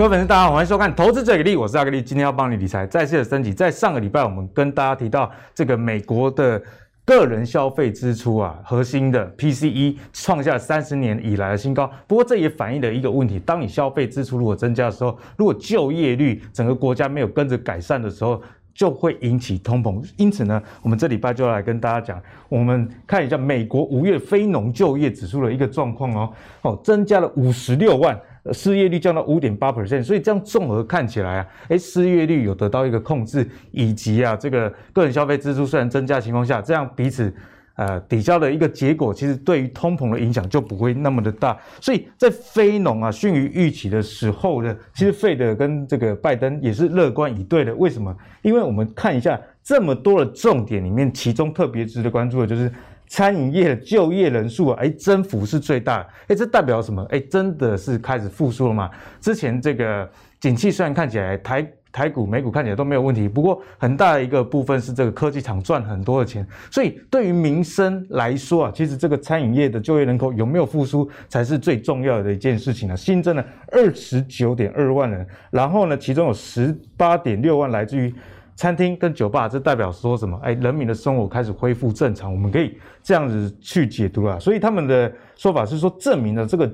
各位粉丝，大家好，欢迎收看《投资最给力》，我是阿格力，今天要帮你理财，再次的升级。在上个礼拜，我们跟大家提到这个美国的个人消费支出啊，核心的 PCE 创下三十年以来的新高。不过，这也反映了一个问题：当你消费支出如果增加的时候，如果就业率整个国家没有跟着改善的时候，就会引起通膨。因此呢，我们这礼拜就要来跟大家讲，我们看一下美国五月非农就业指数的一个状况哦，哦，增加了五十六万。失业率降到五点八 percent，所以这样综合看起来啊，诶，失业率有得到一个控制，以及啊，这个个人消费支出虽然增加的情况下，这样彼此呃抵消的一个结果，其实对于通膨的影响就不会那么的大。所以在非农啊逊于预期的时候呢，其实费德跟这个拜登也是乐观以对的。为什么？因为我们看一下这么多的重点里面，其中特别值得关注的就是。餐饮业的就业人数啊，哎，增幅是最大，哎，这代表什么？哎，真的是开始复苏了吗？之前这个景气虽然看起来台台股、美股看起来都没有问题，不过很大的一个部分是这个科技厂赚很多的钱，所以对于民生来说啊，其实这个餐饮业的就业人口有没有复苏才是最重要的一件事情呢？新增了二十九点二万人，然后呢，其中有十八点六万来自于。餐厅跟酒吧，这代表说什么？哎，人民的生活开始恢复正常，我们可以这样子去解读了。所以他们的说法是说，证明了这个。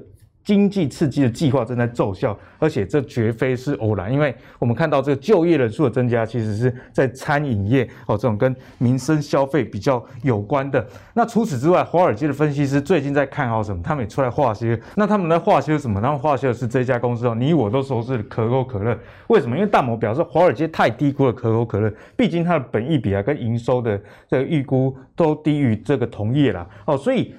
经济刺激的计划正在奏效，而且这绝非是偶然，因为我们看到这个就业人数的增加，其实是在餐饮业哦，这种跟民生消费比较有关的。那除此之外，华尔街的分析师最近在看好什么？他们也出来化些。那他们在化些什么？他们化些的是这家公司哦，你我都熟知可口可乐。为什么？因为大摩表示华尔街太低估了可口可乐，毕竟它的本益比啊跟营收的这个预估都低于这个同业啦哦，所以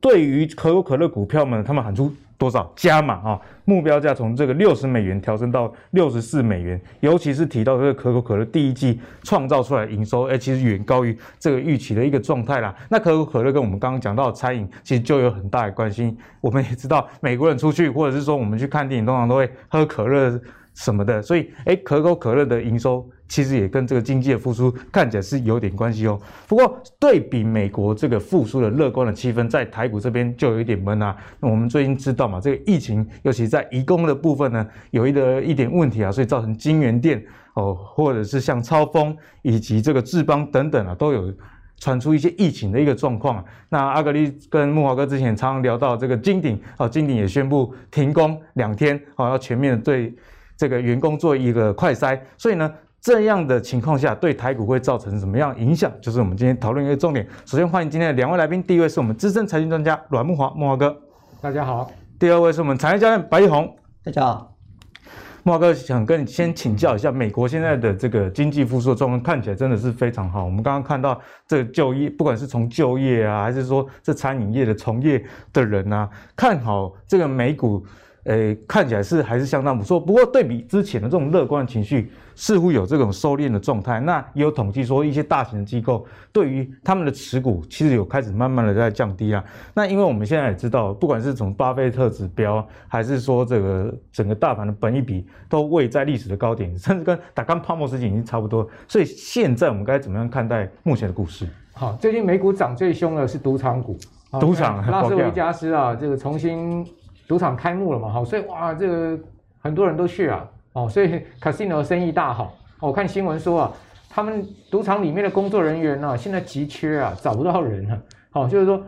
对于可口可乐股票们，他们喊出。多少加码啊？目标价从这个六十美元调升到六十四美元，尤其是提到这个可口可乐第一季创造出来营收，哎，其实远高于这个预期的一个状态啦。那可口可乐跟我们刚刚讲到的餐饮其实就有很大的关系。我们也知道，美国人出去或者是说我们去看电影，通常都会喝可乐什么的，所以哎，可口可乐的营收。其实也跟这个经济的复苏看起来是有点关系哦。不过对比美国这个复苏的乐观的气氛，在台股这边就有一点闷啊。那我们最近知道嘛，这个疫情尤其在移工的部分呢，有一个一点问题啊，所以造成金元电哦，或者是像超丰以及这个智邦等等啊，都有传出一些疫情的一个状况。那阿格力跟木华哥之前常常聊到这个金鼎啊，金鼎也宣布停工两天啊，要全面对这个员工做一个快筛，所以呢。这样的情况下，对台股会造成什么样影响？就是我们今天讨论一个重点。首先欢迎今天的两位来宾，第一位是我们资深财经专家阮木华，木华哥，大家好。第二位是我们产业教练白毅宏，大家好。木华哥想跟你先请教一下，美国现在的这个经济复苏的状况看起来真的是非常好。我们刚刚看到这个就业，不管是从就业啊，还是说这餐饮业的从业的人啊，看好这个美股。诶，看起来是还是相当不错。不过对比之前的这种乐观的情绪，似乎有这种收敛的状态。那也有统计说，一些大型的机构对于他们的持股，其实有开始慢慢的在降低啊。那因为我们现在也知道，不管是从巴菲特指标，还是说这个整个大盘的本益比，都位在历史的高点，甚至跟达康泡沫时期已经差不多。所以现在我们该怎么样看待目前的股市？好，最近美股涨最凶的是赌场股，赌场拉斯维加斯啊，这个重新。赌场开幕了嘛？好，所以哇，这个很多人都去啊，哦，所以 casino 生意大好。我看新闻说啊，他们赌场里面的工作人员呢、啊，现在急缺啊，找不到人了。好，就是说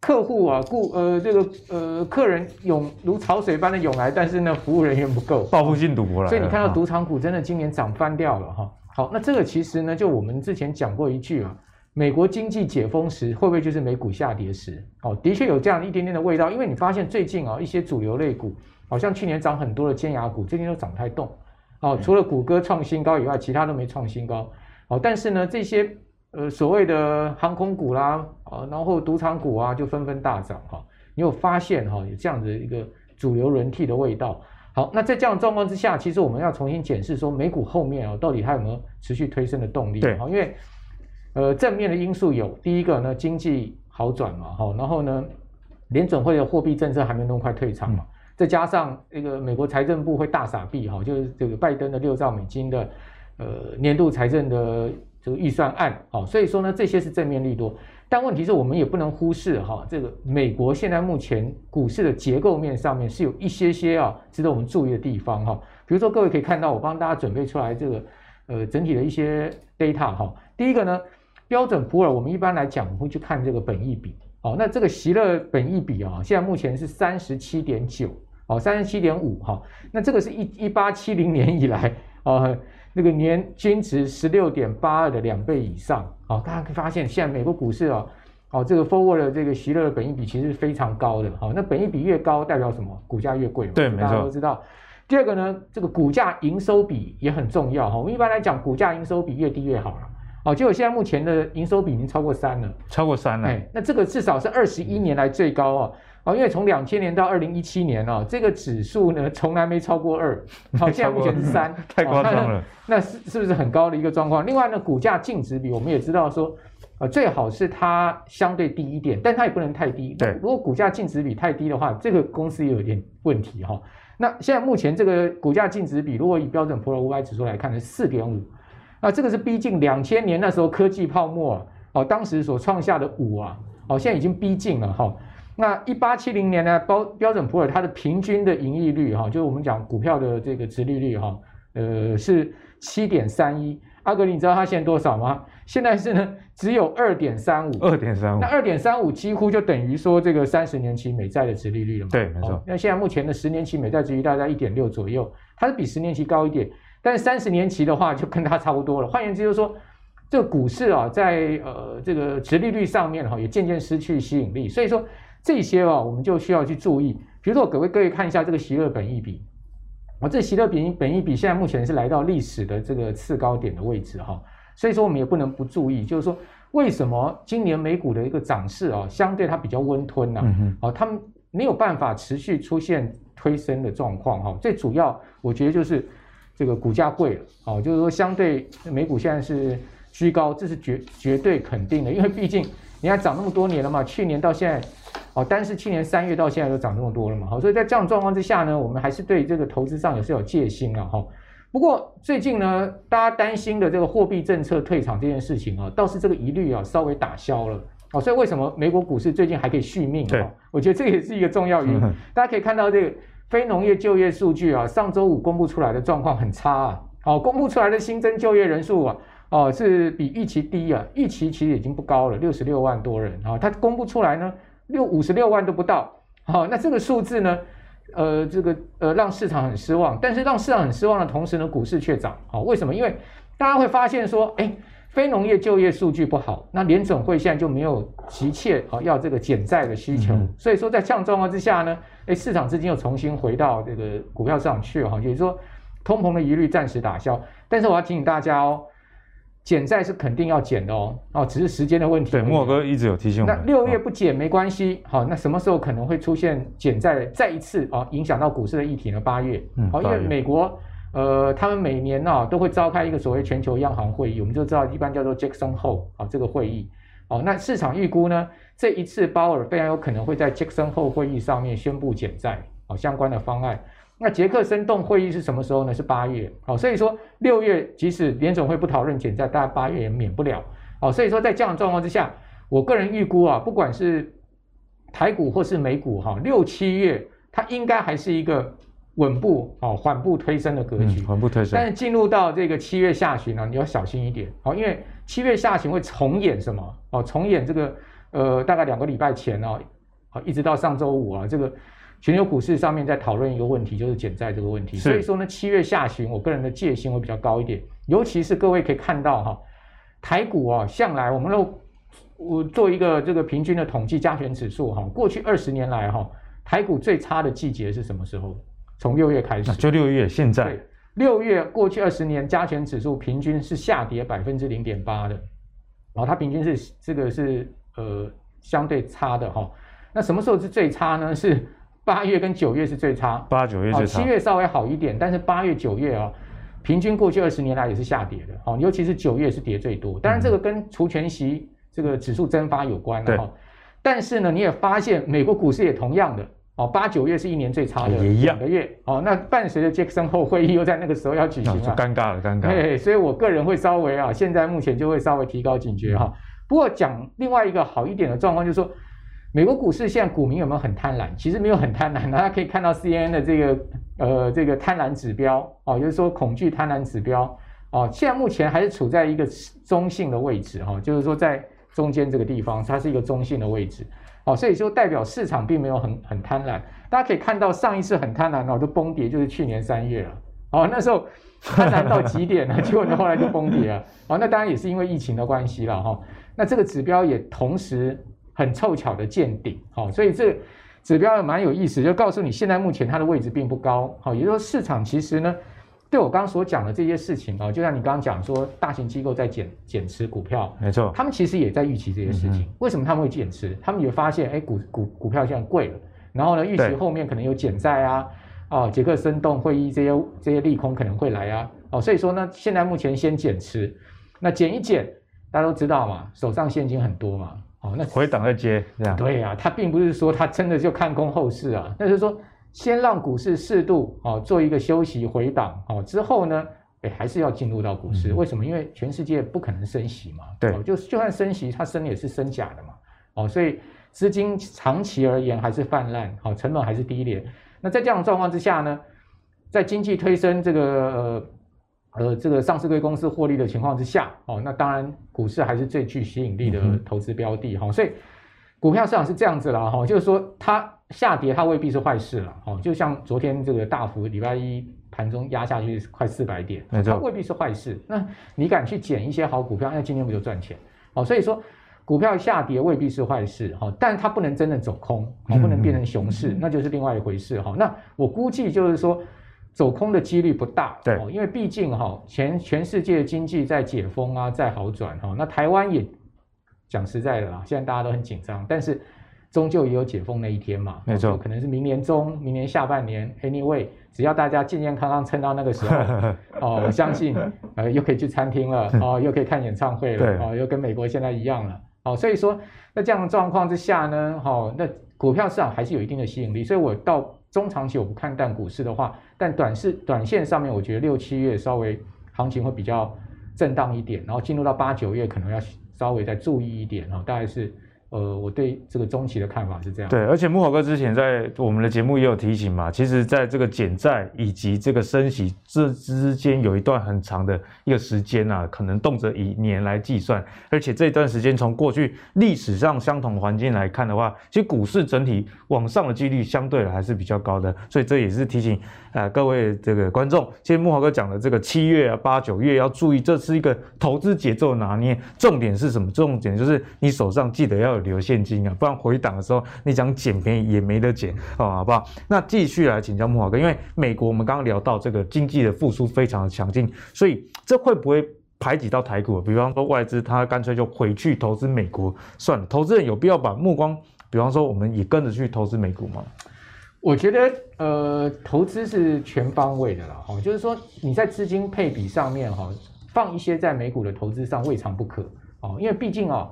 客户啊，顾呃这个呃客人涌如潮水般的涌来，但是呢，服务人员不够，报复性赌博了。所以你看到赌场股真的今年涨翻掉了哈。好，那这个其实呢，就我们之前讲过一句啊。美国经济解封时，会不会就是美股下跌时？哦，的确有这样一点点的味道。因为你发现最近啊，一些主流类股，好像去年涨很多的尖牙股，最近都涨不太动。哦，除了谷歌创新高以外，其他都没创新高。哦，但是呢，这些呃所谓的航空股啦，啊，然后赌场股啊，就纷纷大涨。哈，你有发现哈，有这样的一个主流轮替的味道。好，那在这样的状况之下，其实我们要重新检视说，美股后面啊，到底它有没有持续推升的动力？对，因为。呃，正面的因素有第一个呢，经济好转嘛，哈，然后呢，联准会的货币政策还没那么快退场嘛，再加上那个美国财政部会大傻币，哈，就是这个拜登的六兆美金的呃年度财政的这个预算案，好，所以说呢，这些是正面利多，但问题是我们也不能忽视哈，这个美国现在目前股市的结构面上面是有一些些啊值得我们注意的地方哈，比如说各位可以看到，我帮大家准备出来这个呃整体的一些 data 哈。第一个呢，标准普尔我们一般来讲我们会去看这个本益比，哦，那这个席勒本益比啊，现在目前是三十七点九，哦，三十七点五哈，那这个是一一八七零年以来哦。那个年均值十六点八二的两倍以上，好，大家可以发现，现在美国股市啊，哦，这个 forward 的这个席勒的本益比其实是非常高的，好，那本益比越高代表什么？股价越贵嘛，对，没错，大家都知道。第二个呢，这个股价营收比也很重要。哈，我们一般来讲，股价营收比越低越好了，好，结果现在目前的营收比已经超过三了，超过三了，哎，那这个至少是二十一年来最高哦。哦，因为从两千年到二零一七年哦，这个指数呢从来没超过二，好，现在目前是三，太夸张了。那是是不是很高的一个状况？另外呢，股价净值比我们也知道说，呃，最好是它相对低一点，但它也不能太低。对，如果股价净值比太低的话，这个公司也有点问题哈。那现在目前这个股价净值比，如果以标准普尔五百指数来看是四点五，那这个是逼近两千年那时候科技泡沫哦，当时所创下的五啊，哦，现在已经逼近了哈。那一八七零年呢，标标准普尔它的平均的盈利率哈，就是我们讲股票的这个殖利率哈，呃是七点三一。阿格，你知道它现在多少吗？现在是呢只有二点三五。二点三五。那二点三五几乎就等于说这个三十年期美债的殖利率了嘛？对，没错。那现在目前的十年期美债殖利率大概一点六左右，它是比十年期高一点，但是三十年期的话就跟它差不多了。换言之就是说，这个股市啊，在呃这个殖利率上面哈，也渐渐失去吸引力，所以说。这些啊，我们就需要去注意。比如说，各位各位看一下这个席勒本益比，啊，这席勒本益本益比现在目前是来到历史的这个次高点的位置哈，所以说我们也不能不注意，就是说为什么今年美股的一个涨势啊，相对它比较温吞呐，啊，他们没有办法持续出现推升的状况哈。最主要我觉得就是这个股价贵了，哦，就是说相对美股现在是居高，这是绝绝对肯定的，因为毕竟你看涨那么多年了嘛，去年到现在。哦，单是去年三月到现在都涨这么多了嘛，好，所以在这样状况之下呢，我们还是对这个投资上也是有戒心了哈。不过最近呢，大家担心的这个货币政策退场这件事情啊，倒是这个疑虑啊稍微打消了。哦，所以为什么美国股市最近还可以续命？哦，我觉得这也是一个重要原因。大家可以看到这个非农业就业数据啊，上周五公布出来的状况很差啊。好，公布出来的新增就业人数啊，哦是比预期低啊，预期其实已经不高了，六十六万多人啊，它公布出来呢。六五十六万都不到，好，那这个数字呢？呃，这个呃，让市场很失望。但是让市场很失望的同时呢，股市却涨。好，为什么？因为大家会发现说，哎，非农业就业数据不好，那联总会现在就没有急切啊要这个减债的需求。嗯、所以说，在这样状况之下呢，哎，市场资金又重新回到这个股票市场去哈，也就是说，通膨的疑虑暂时打消。但是我要提醒大家哦。减债是肯定要减的哦，哦，只是时间的问题。对，莫哥一直有提醒我们。那六月不减没关系，好、哦，那什么时候可能会出现减债再一次啊、哦，影响到股市的议题呢？八月，好、嗯，因为美国呃，他们每年呢、都会召开一个所谓全球央行会议，我们就知道一般叫做 Jackson Hole 啊、这个会议，哦，那市场预估呢，这一次鲍尔非常有可能会在 Jackson Hole 会议上面宣布减债，哦，相关的方案。那杰克森洞会议是什么时候呢？是八月。好，所以说六月即使联总会不讨论减债，大概八月也免不了。好，所以说在这样的状况之下，我个人预估啊，不管是台股或是美股哈，六七月它应该还是一个稳步哦缓步推升的格局。嗯，缓步推升。但是进入到这个七月下旬呢，你要小心一点。哦，因为七月下旬会重演什么？哦，重演这个呃，大概两个礼拜前哦，好，一直到上周五啊，这个。全球股市上面在讨论一个问题，就是减债这个问题。所以说呢，七月下旬，我个人的戒心会比较高一点。尤其是各位可以看到哈，台股啊，向来我们都我做一个这个平均的统计加权指数哈，过去二十年来哈，台股最差的季节是什么时候？从六月开始，就六月。现在六月过去二十年加权指数平均是下跌百分之零点八的，然后它平均是这个是呃相对差的哈。那什么时候是最差呢？是八月跟九月是最差，八九月最差，七月稍微好一点，但是八月九月啊，平均过去二十年来也是下跌的，哦，尤其是九月是跌最多。当然这个跟除权息这个指数蒸发有关的哈。但是呢，你也发现美国股市也同样的哦，八九月是一年最差的两个月，哦，那伴随着杰克森后会议又在那个时候要举行了，尴尬了，尴尬。对，所以我个人会稍微啊，现在目前就会稍微提高警觉哈。不过讲另外一个好一点的状况，就是说。美国股市现在股民有没有很贪婪？其实没有很贪婪，大家可以看到 CNN 的这个呃这个贪婪指标哦，就是说恐惧贪婪指标哦，现在目前还是处在一个中性的位置哈、哦，就是说在中间这个地方，它是一个中性的位置哦，所以说代表市场并没有很很贪婪。大家可以看到上一次很贪婪哦，就崩跌就是去年三月了哦，那时候贪婪到极点了，结果呢后来就崩跌了哦，那当然也是因为疫情的关系了哈、那这个指标也同时。很凑巧的见顶，好，所以这指标也蛮有意思，就告诉你现在目前它的位置并不高，好，也就是说市场其实呢，对我刚刚所讲的这些事情啊，就像你刚刚讲说，大型机构在减减持股票，没错，他们其实也在预期这些事情。嗯、为什么他们会减持？他们也发现，哎，股股股票现在贵了，然后呢，预期后面可能有减债啊，哦，杰克森动会议这些这些利空可能会来啊，哦，所以说呢，现在目前先减持，那减一减，大家都知道嘛，手上现金很多嘛。哦，那回档再接这样。对呀、啊，他并不是说他真的就看空后市啊，那就是说先让股市适度哦做一个休息回档哦，之后呢，哎还是要进入到股市。嗯、为什么？因为全世界不可能升息嘛。对，哦、就就算升息，它升也是升假的嘛。哦，所以资金长期而言还是泛滥，好、哦，成本还是低廉。那在这样的状况之下呢，在经济推升这个。呃呃，这个上市柜公司获利的情况之下，哦，那当然股市还是最具吸引力的投资标的哈、嗯哦。所以股票市场是这样子啦哈、哦，就是说它下跌它未必是坏事了，哦，就像昨天这个大幅礼拜一盘中压下去快四百点，它未必是坏事。那你敢去捡一些好股票，那今天不就赚钱？哦，所以说股票下跌未必是坏事哈、哦，但它不能真的走空，哦，不能变成熊市，嗯、那就是另外一回事哈、哦。那我估计就是说。走空的几率不大，对，因为毕竟哈，全全世界经济在解封啊，在好转哈，那台湾也讲实在的啦，现在大家都很紧张，但是终究也有解封那一天嘛，没错，可能是明年中、明年下半年，anyway，只要大家健健康康撑到那个时候，哦，我相信呃又可以去餐厅了，哦，又可以看演唱会了，哦，又跟美国现在一样了，哦，所以说那这样的状况之下呢，哦，那股票市场还是有一定的吸引力，所以我到。中长期我不看淡股市的话，但短视短线上面，我觉得六七月稍微行情会比较震荡一点，然后进入到八九月可能要稍微再注意一点哦，大概是。呃，我对这个中期的看法是这样。对，而且慕郝哥之前在我们的节目也有提醒嘛，其实在这个减债以及这个升息这之间有一段很长的一个时间啊，可能动辄以年来计算。而且这段时间从过去历史上相同环境来看的话，其实股市整体往上的几率相对的还是比较高的。所以这也是提醒啊、呃、各位这个观众，其实慕郝哥讲的这个七月啊、八九月要注意，这是一个投资节奏拿捏，重点是什么？重点就是你手上记得要。留现金啊，不然回档的时候你想捡便宜也没得捡哦，好不好？那继续来请教木华哥，因为美国我们刚刚聊到这个经济的复苏非常的强劲，所以这会不会排挤到台股？比方说外资他干脆就回去投资美国算了，投资人有必要把目光，比方说我们也跟着去投资美股吗？我觉得呃，投资是全方位的啦，哈，就是说你在资金配比上面哈，放一些在美股的投资上未尝不可哦，因为毕竟啊。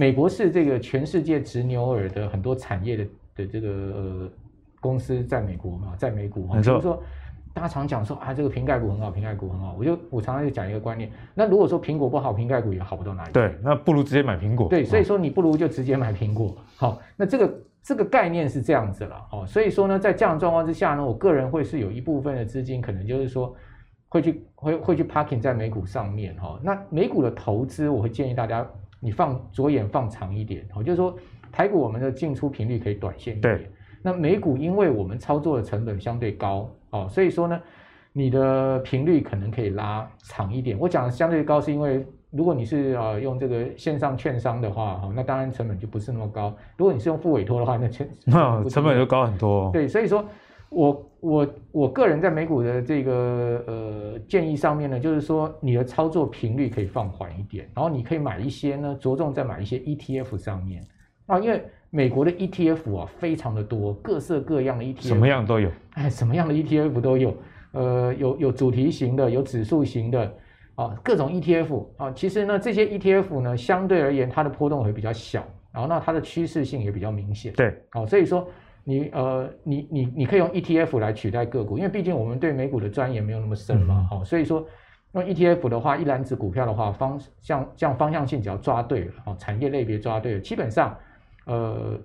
美国是这个全世界执牛耳的很多产业的的这个呃公司在美国嘛，在美股嘛，就是说大家常讲说啊，这个瓶盖股很好，瓶盖股很好，我就我常常就讲一个观念，那如果说苹果不好，瓶盖股也好不到哪里。对，那不如直接买苹果。对，所以说你不如就直接买苹果。好，那这个这个概念是这样子了。哦，所以说呢，在这样的状况之下呢，我个人会是有一部分的资金，可能就是说会去会会去 parking 在美股上面哈。那美股的投资，我会建议大家。你放左眼放长一点，哦，就是说台股我们的进出频率可以短线一点。对。那美股因为我们操作的成本相对高，哦，所以说呢，你的频率可能可以拉长一点。我讲的相对高，是因为如果你是呃用这个线上券商的话，哈，那当然成本就不是那么高。如果你是用付委托的话，那成 那成本就高很多。对，所以说。我我我个人在美股的这个呃建议上面呢，就是说你的操作频率可以放缓一点，然后你可以买一些呢，着重在买一些 ETF 上面。啊，因为美国的 ETF 啊非常的多，各色各样的 ETF，什么样都有，哎，什么样的 ETF 都有，呃，有有主题型的，有指数型的啊，各种 ETF 啊，其实呢这些 ETF 呢相对而言它的波动会比较小，然后那它的趋势性也比较明显，对，好，所以说。你呃，你你你可以用 ETF 来取代个股，因为毕竟我们对美股的钻研没有那么深嘛，好、嗯，所以说用 ETF 的话，一篮子股票的话，方向这样方向性只要抓对了，哦，产业类别抓对了，基本上，呃，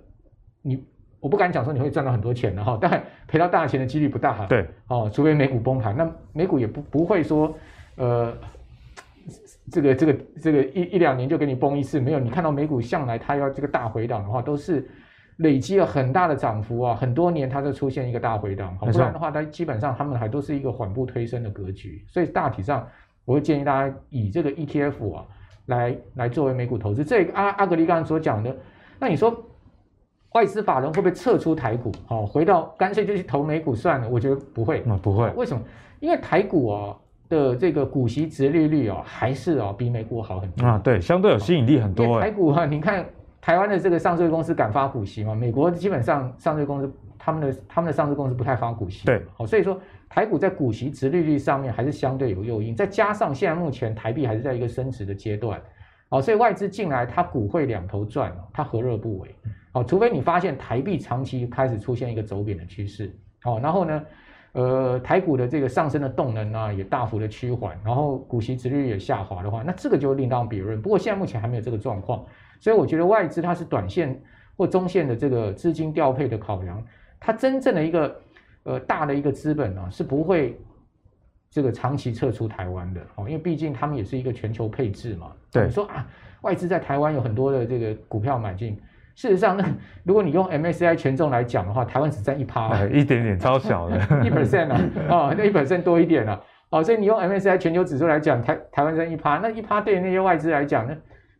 你我不敢讲说你会赚到很多钱的哈，但赔到大钱的几率不大。对，哦，除非美股崩盘，那美股也不不会说呃。这个这个这个一一两年就给你崩一次，没有。你看到美股向来它要这个大回档的话，都是累积了很大的涨幅啊，很多年它就出现一个大回档，不然的话，它基本上他们还都是一个缓步推升的格局。所以大体上，我会建议大家以这个 ETF 啊来来作为美股投资。这个阿阿格力刚刚所讲的，那你说外资法人会不会撤出台股？好，回到干脆就去投美股算了？我觉得不会，嗯不会。为什么？因为台股啊。的这个股息殖利率哦，还是哦比美股好很多啊，对，相对有吸引力很多。台股哈、啊，你看台湾的这个上市公司敢发股息吗？美国基本上上市公司他们的他们的上市公司不太发股息。对，好，所以说台股在股息殖利率上面还是相对有诱因，再加上现在目前台币还是在一个升值的阶段，好，所以外资进来它股汇两头赚，它何乐不为？好，除非你发现台币长期开始出现一个走贬的趋势，好，然后呢？呃，台股的这个上升的动能呢，也大幅的趋缓，然后股息殖利率也下滑的话，那这个就另当别论。不过现在目前还没有这个状况，所以我觉得外资它是短线或中线的这个资金调配的考量，它真正的一个呃大的一个资本呢是不会这个长期撤出台湾的哦，因为毕竟他们也是一个全球配置嘛。对，你说啊，外资在台湾有很多的这个股票买进。事实上，那 如果你用 MSCI 权重来讲的话，台湾只占一趴，哎，一点点，超小的，一 percent 啊，哦，那一 percent 多一点啊，哦，所以你用 MSCI 全球指数来讲，台台湾占一趴，那一趴对于那些外资来讲，那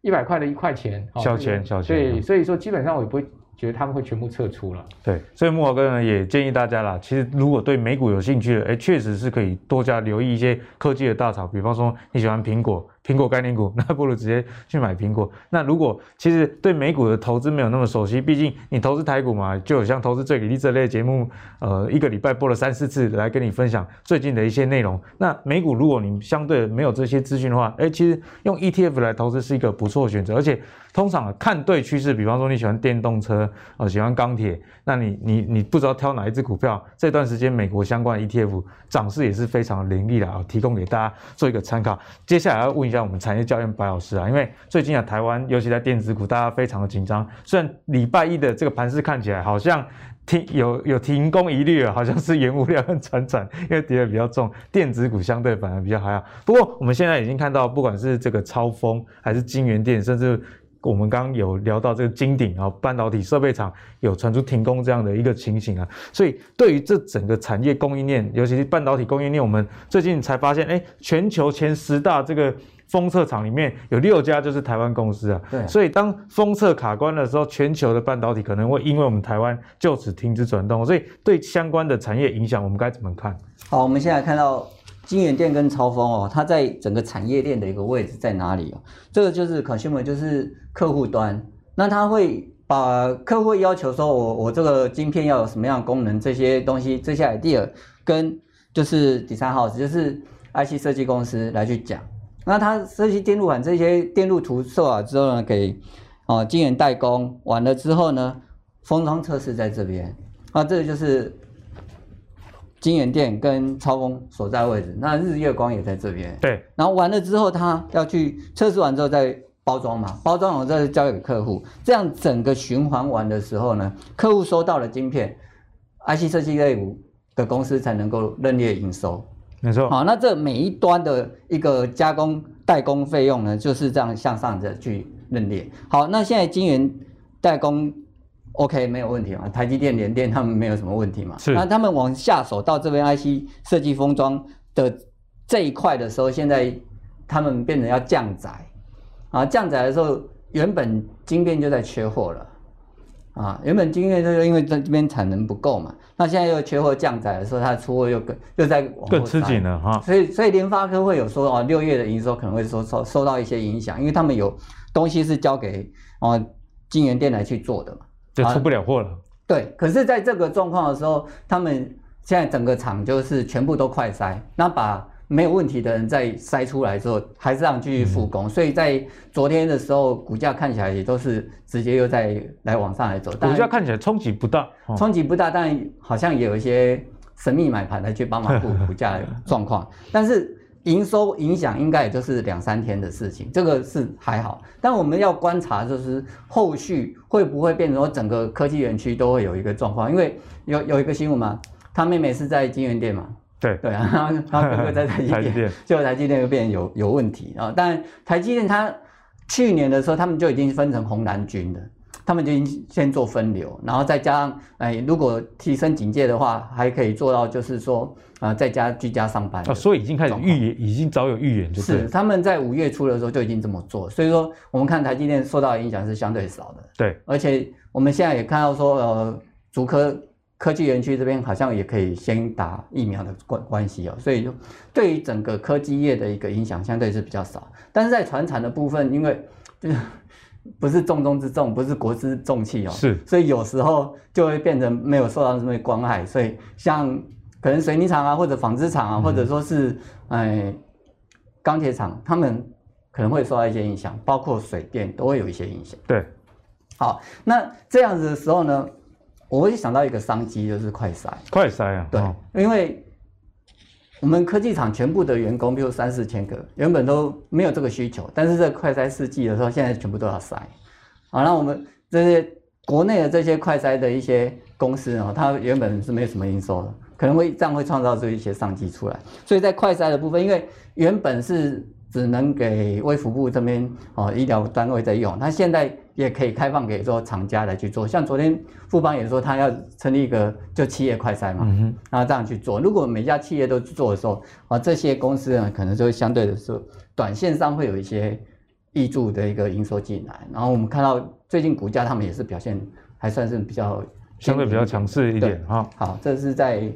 一百块的一块钱，小钱小钱，对，所以说基本上我也不会。觉得他们会全部撤出了，对，所以木华哥呢也建议大家啦，其实如果对美股有兴趣的，哎，确实是可以多加留意一些科技的大厂，比方说你喜欢苹果，苹果概念股，那不如直接去买苹果。那如果其实对美股的投资没有那么熟悉，毕竟你投资台股嘛，就有像投资最给力这类节目，呃，一个礼拜播了三四次来跟你分享最近的一些内容。那美股如果你相对没有这些资讯的话，哎，其实用 ETF 来投资是一个不错的选择，而且。通常看对趋势，比方说你喜欢电动车，呃，喜欢钢铁，那你你你不知道挑哪一只股票，这段时间美国相关 ETF 涨势也是非常凌厉的啊，提供给大家做一个参考。接下来要问一下我们产业教练白老师啊，因为最近啊台湾尤其在电子股，大家非常的紧张。虽然礼拜一的这个盘势看起来好像停有有停工疑虑啊，好像是原物料很惨惨，因为跌得比较重，电子股相对反而比较还好。不过我们现在已经看到，不管是这个超丰还是金元电，甚至我们刚刚有聊到这个金鼎啊，半导体设备厂有传出停工这样的一个情形啊，所以对于这整个产业供应链，尤其是半导体供应链，我们最近才发现，哎，全球前十大这个封测厂里面有六家就是台湾公司啊。对。所以当封测卡关的时候，全球的半导体可能会因为我们台湾就此停止转动，所以对相关的产业影响，我们该怎么看？好，我们现在看到。金源电跟超峰哦，它在整个产业链的一个位置在哪里哦？这个就是 consumer，就是客户端。那他会把客户要求说我，我这个晶片要有什么样的功能，这些东西这些 idea 跟就是 design house，就是 IC 设计公司来去讲。那他设计电路板这些电路图做好之后呢，给哦晶圆代工完了之后呢，封装测试在这边。啊，这个就是。京元店跟超工所在位置，那日月光也在这边。对，然后完了之后，他要去测试完之后再包装嘛，包装完再交给客户，这样整个循环完的时候呢，客户收到了晶片，IC 设计类股的公司才能够认列营收。没错。好，那这每一端的一个加工代工费用呢，就是这样向上的去认列。好，那现在晶圆代工。OK，没有问题嘛？台积电、联电他们没有什么问题嘛？是。那他们往下手到这边 IC 设计封装的这一块的时候，现在他们变成要降载啊，降载的时候，原本晶片就在缺货了啊，原本晶片就是因为在这边产能不够嘛，那现在又缺货降载的时候，它出货又更又在往后更吃紧了哈。所以所以联发科会有说哦，六月的营收可能会受受受到一些影响，因为他们有东西是交给哦晶圆店来去做的嘛。就出不了货了。对，可是在这个状况的时候，他们现在整个厂就是全部都快筛，那把没有问题的人再筛出来之后，还是让继续复工。嗯、所以在昨天的时候，股价看起来也都是直接又在来往上来走。股价看起来冲击不大，冲击不大，但好像也有一些神秘买盘来去帮忙补 股价的状况。但是营收影响应该也就是两三天的事情，这个是还好。但我们要观察就是后续会不会变成说整个科技园区都会有一个状况，因为有有一个新闻嘛，他妹妹是在金源店嘛，对对啊，然 后他哥哥在台积电，就台积电就变有有问题啊。但台积电它去年的时候，他们就已经分成红蓝军了。他们就已经先做分流，然后再加上，哎，如果提升警戒的话，还可以做到，就是说，啊、呃，在家居家上班。啊，所以已经开始预言，已经早有预言，就是他们在五月初的时候就已经这么做。所以说，我们看台积电受到的影响是相对少的。对，而且我们现在也看到说，呃，竹科科技园区这边好像也可以先打疫苗的关关系哦，所以就对于整个科技业的一个影响相对是比较少。但是在传产的部分，因为就是。不是重中之重，不是国之重器哦，是，所以有时候就会变成没有受到什么光害，所以像可能水泥厂啊，或者纺织厂啊，嗯、或者说是哎钢铁厂，他们可能会受到一些影响，包括水电都会有一些影响。对，好，那这样子的时候呢，我会想到一个商机，就是快筛。快筛啊，对，哦、因为。我们科技厂全部的员工，比如三四千个，原本都没有这个需求，但是这快筛试剂的时候，现在全部都要筛。好，那我们这些国内的这些快筛的一些公司啊，它原本是没有什么营收的，可能会这样会创造出一些商机出来。所以在快筛的部分，因为原本是只能给卫福部这边哦医疗单位在用，它现在。也可以开放给说厂家来去做，像昨天富邦也说他要成立一个就企业快筛嘛，然后这样去做。如果每家企业都去做的时候，啊，这些公司呢可能就会相对的说，短线上会有一些挹注的一个营收进来。然后我们看到最近股价他们也是表现还算是比较相对比较强势一点哈。好，这是在。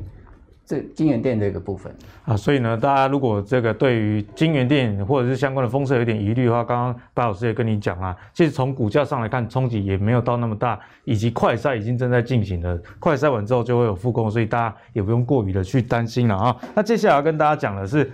这金源店这个部分啊，所以呢，大家如果这个对于金源店或者是相关的封测有点疑虑的话，刚刚白老师也跟你讲啊，其实从股价上来看，冲击也没有到那么大，以及快筛已经正在进行了，快筛完之后就会有复工，所以大家也不用过于的去担心了啊。那接下来要跟大家讲的是。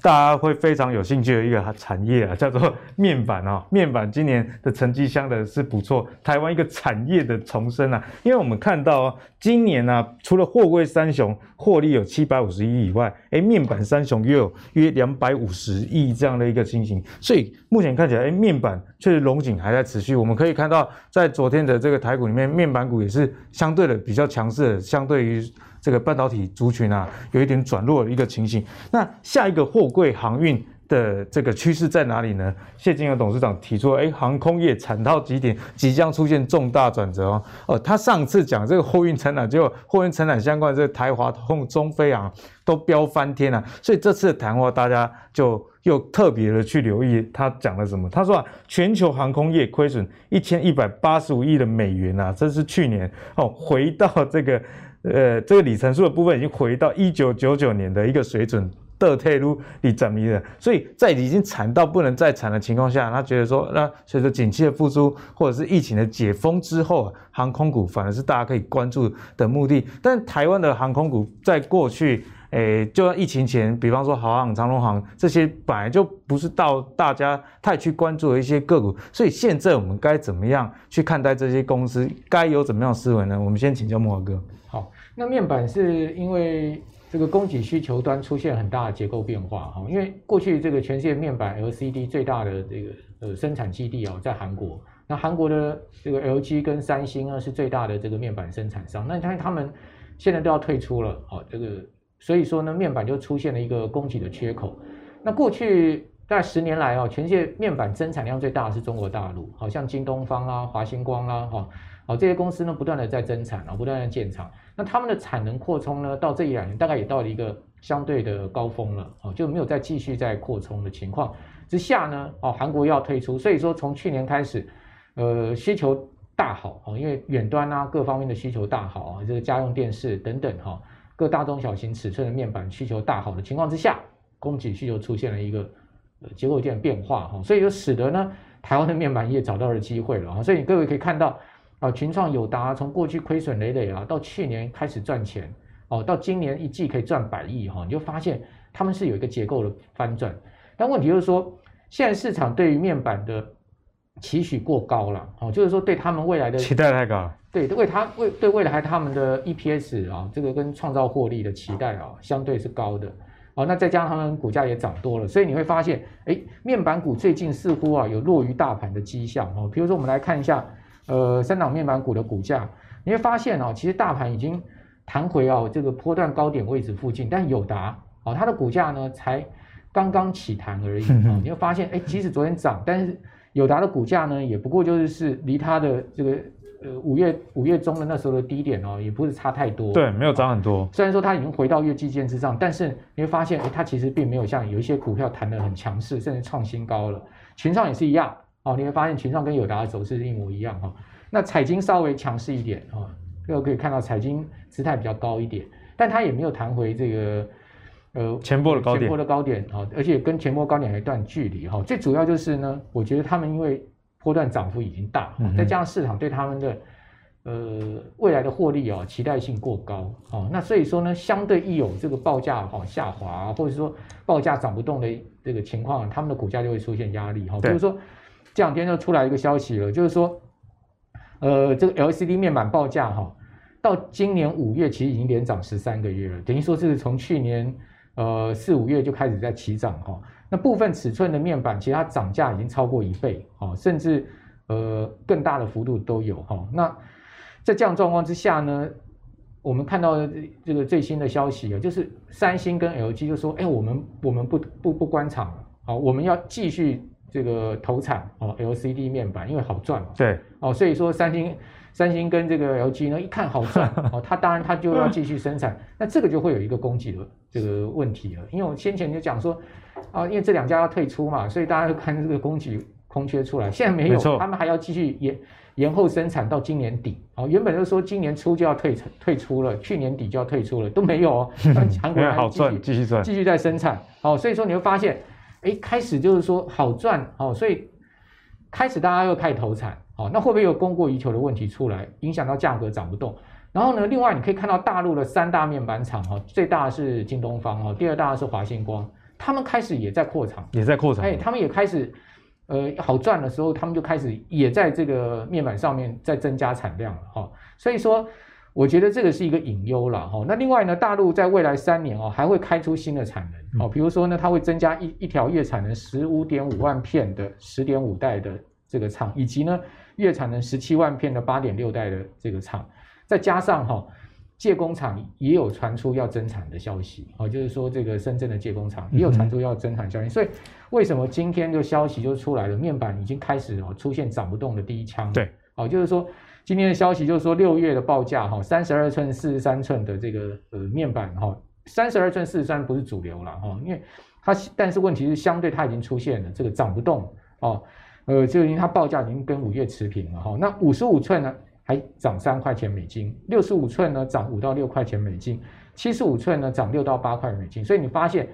大家会非常有兴趣的一个产业啊，叫做面板啊。面板今年的成绩相对是不错，台湾一个产业的重生啊。因为我们看到今年呢，除了货柜三雄获利有七百五十亿以外，哎，面板三雄又有约两百五十亿这样的一个情形。所以目前看起来，哎，面板确实龙景还在持续。我们可以看到，在昨天的这个台股里面，面板股也是相对的比较强势的，相对于。这个半导体族群啊，有一点转弱的一个情形。那下一个货柜航运的这个趋势在哪里呢？谢金河董事长提出，哎，航空业惨到极点，即将出现重大转折哦。哦，他上次讲这个货运承揽，结果货运承揽相关的这个台华通、中飞航都飙翻天了。所以这次的谈话，大家就又特别的去留意他讲了什么。他说啊，全球航空业亏损一千一百八十五亿的美元啊，这是去年哦，回到这个。呃，这个里程数的部分已经回到一九九九年的一个水准，的退入里程迷了。所以在已经惨到不能再惨的情况下，他觉得说，那随着景气的复苏或者是疫情的解封之后，航空股反而是大家可以关注的目的。但台湾的航空股在过去，诶，就像疫情前，比方说华航、长荣航这些，本来就不是到大家太去关注的一些个股。所以现在我们该怎么样去看待这些公司？该有怎么样思维呢？我们先请教莫哥。那面板是因为这个供给需求端出现很大的结构变化哈，因为过去这个全世界面板 LCD 最大的这个呃生产基地哦在韩国，那韩国的这个 LG 跟三星呢是最大的这个面板生产商，那你看他们现在都要退出了啊，这个所以说呢面板就出现了一个供给的缺口。那过去大概十年来啊，全世界面板生产量最大的是中国大陆，好像京东方啦、华星光啦哈。好，这些公司呢，不断的在增产啊，不断的建厂。那他们的产能扩充呢，到这一两年大概也到了一个相对的高峰了，哦，就没有再继续在扩充的情况之下呢，哦，韩国要退出，所以说从去年开始，呃，需求大好啊，因为远端啊各方面的需求大好啊，这个家用电视等等哈，各大中小型尺寸的面板需求大好的情况之下，供给需求出现了一个呃结构有点变化哈，所以就使得呢，台湾的面板业找到了机会了啊，所以各位可以看到。啊，群创、友达从过去亏损累累啊，到去年开始赚钱，哦，到今年一季可以赚百亿哈，你就发现他们是有一个结构的翻转。但问题就是说，现在市场对于面板的期许过高了，哦，就是说对他们未来的期待太高，对，为他为对未来他们的 EPS 啊，这个跟创造获利的期待啊，相对是高的。哦，那再加上他们股价也涨多了，所以你会发现，哎，面板股最近似乎啊有落于大盘的迹象哦。比如说，我们来看一下，呃，三档面板股的股价，你会发现哦，其实大盘已经弹回哦这个波段高点位置附近，但友达哦它的股价呢才刚刚起弹而已 哦。你会发现，哎，即使昨天涨，但是友达的股价呢也不过就是是离它的这个。呃，五月五月中的那时候的低点哦，也不是差太多。对，没有涨很多。虽然说它已经回到月季线之上，但是你会发现，哎，它其实并没有像有一些股票弹得很强势，甚至创新高了。群创也是一样哦，你会发现群创跟友达的走势是一模一样哈、哦。那彩金稍微强势一点啊，又、哦、可以看到彩金姿态比较高一点，但它也没有弹回这个呃前波的高点，前波的高点啊、哦，而且跟前波高点还有一段距离哈、哦。最主要就是呢，我觉得他们因为波段涨幅已经大，嗯、再加上市场对他们的呃未来的获利啊期待性过高哦，那所以说呢，相对一有这个报价哈下滑，或者说报价涨不动的这个情况，他们的股价就会出现压力哈。比如说这两天就出来一个消息了，就是说呃这个 LCD 面板报价哈，到今年五月其实已经连涨十三个月了，等于说是从去年呃四五月就开始在起涨哈。那部分尺寸的面板，其实它涨价已经超过一倍，哦，甚至呃更大的幅度都有哈。那在这样状况之下呢，我们看到这个最新的消息啊，就是三星跟 LG 就说，哎，我们我们不不不关厂了，好，我们要继续这个投产哦 LCD 面板，因为好赚嘛。对，哦，所以说三星三星跟这个 LG 呢，一看好赚，哦，他当然它就要继续生产，那这个就会有一个供给的这个问题了，因为我先前就讲说。啊，因为这两家要退出嘛，所以大家就看这个供给空缺出来，现在没有，他们还要继续延延后生产到今年底。哦，原本就说今年初就要退退出了，去年底就要退出了，都没有哦。韩国人还继续继续赚，继续在生产。哦，所以说你会发现，哎，开始就是说好赚，哦，所以开始大家又开始投产，哦，那会不会有供过于求的问题出来，影响到价格涨不动？然后呢，另外你可以看到大陆的三大面板厂，哈，最大的是京东方，哈，第二大的是华星光。他们开始也在扩厂，也在扩厂。哎，他们也开始，呃，好赚的时候，他们就开始也在这个面板上面在增加产量了哈、哦。所以说，我觉得这个是一个隐忧了哈。那另外呢，大陆在未来三年哦，还会开出新的产能哦，比如说呢，它会增加一一条月产能十五点五万片的十点五代的这个厂，以及呢月产能十七万片的八点六代的这个厂，再加上哈。哦借工厂也有传出要增产的消息，哦，就是说这个深圳的借工厂也有传出要增产消息，所以为什么今天这个消息就出来了？面板已经开始哦出现涨不动的第一枪，对，哦，就是说今天的消息就是说六月的报价哈，三十二寸、四十三寸的这个呃面板哈，三十二寸、四十三不是主流了哈，因为它但是问题是相对它已经出现了这个涨不动哦，呃，就因为它报价已经跟五月持平了哈，那五十五寸呢？还涨三块钱美金，六十五寸呢涨五到六块钱美金，七十五寸呢涨六到八块美金。所以你发现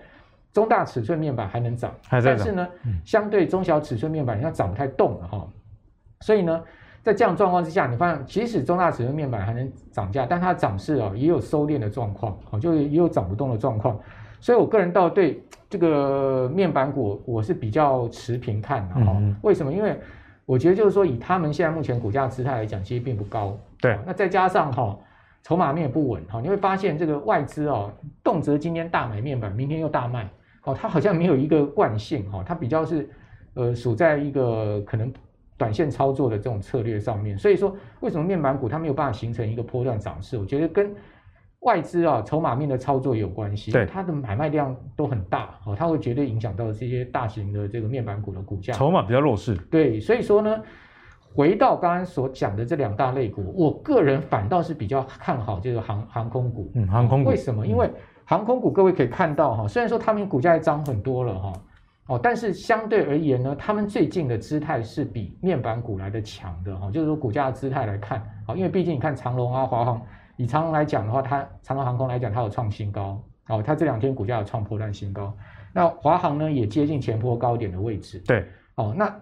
中大尺寸面板还能涨，但是呢，嗯、相对中小尺寸面板，它涨不太动了哈。所以呢，在这样状况之下，你发现即使中大尺寸面板还能涨价，但它涨势啊也有收敛的状况，哦，就也有涨不动的状况。所以我个人倒对这个面板股我是比较持平看的哈。嗯、为什么？因为我觉得就是说，以他们现在目前股价姿态来讲，其实并不高。对，那再加上哈，筹码面也不稳哈，你会发现这个外资哦，动辄今天大买面板，明天又大卖，哦，它好像没有一个惯性哈，它比较是呃属在一个可能短线操作的这种策略上面。所以说，为什么面板股它没有办法形成一个波段涨势？我觉得跟外资啊，筹码面的操作也有关系，对，它的买卖量都很大，哦，它会绝对影响到这些大型的这个面板股的股价。筹码比较弱势，对，所以说呢，回到刚刚所讲的这两大类股，我个人反倒是比较看好这个航航空股。嗯，航空股为什么？因为航空股各位可以看到哈，虽然说他们股价也涨很多了哈，哦，但是相对而言呢，他们最近的姿态是比面板股来的强的哈，就是说股价的姿态来看，啊，因为毕竟你看长荣啊、华航。以长荣来讲的话，它长荣航空来讲，它有创新高哦，它这两天股价有创波段新高。那华航呢，也接近前波高点的位置。对，哦，那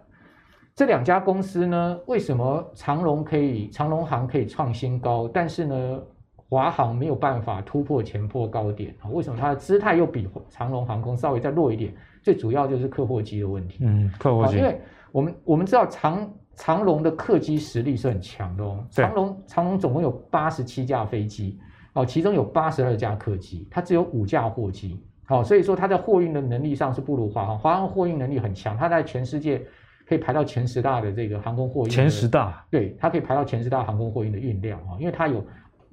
这两家公司呢，为什么长荣可以长荣航可以创新高，但是呢，华航没有办法突破前破高点啊？为什么它的姿态又比长荣航空稍微再弱一点？最主要就是客货机的问题。嗯，客货机，因为我们我们知道长。长荣的客机实力是很强的哦。长荣长荣总共有八十七架飞机哦，其中有八十二架客机，它只有五架货机好，所以说它在货运的能力上是不如华航，华航货运能力很强，它在全世界可以排到前十大的这个航空货运。前十大，对，它可以排到前十大航空货运的运量啊，因为它有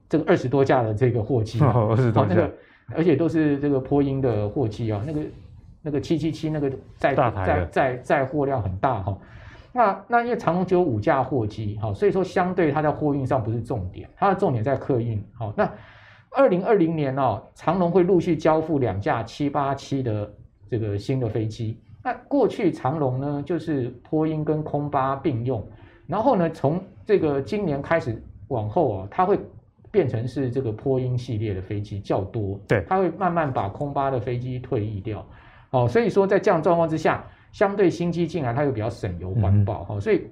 这个二十多架的这个货机，二十多架，而且都是这个波音的货机啊，那个那个七七七那个载载载载货量很大哈。那那因为长龙只有五架货机，好，所以说相对它在货运上不是重点，它的重点在客运。好，那二零二零年哦，长龙会陆续交付两架七八七的这个新的飞机。那过去长龙呢，就是波音跟空巴并用，然后呢，从这个今年开始往后啊，它会变成是这个波音系列的飞机较多，对，它会慢慢把空巴的飞机退役掉。哦，所以说在这样状况之下。相对新机进来，它又比较省油环保哈，所以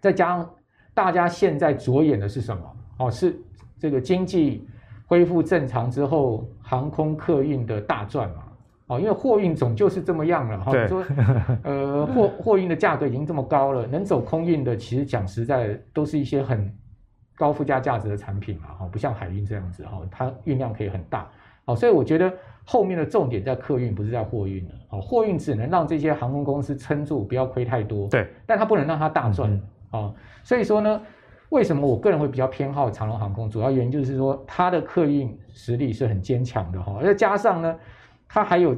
再加上大家现在着眼的是什么？哦，是这个经济恢复正常之后，航空客运的大赚嘛？哦，因为货运总就是这么样了哈。说 呃，货货运的价格已经这么高了，能走空运的，其实讲实在都是一些很高附加价值的产品嘛，哈，不像海运这样子哈，它运量可以很大。好，所以我觉得。后面的重点在客运，不是在货运了。哦，货运只能让这些航空公司撑住，不要亏太多。对，但它不能让它大赚。啊，所以说呢，为什么我个人会比较偏好长龙航空？主要原因就是说，它的客运实力是很坚强的哈，再加上呢，它还有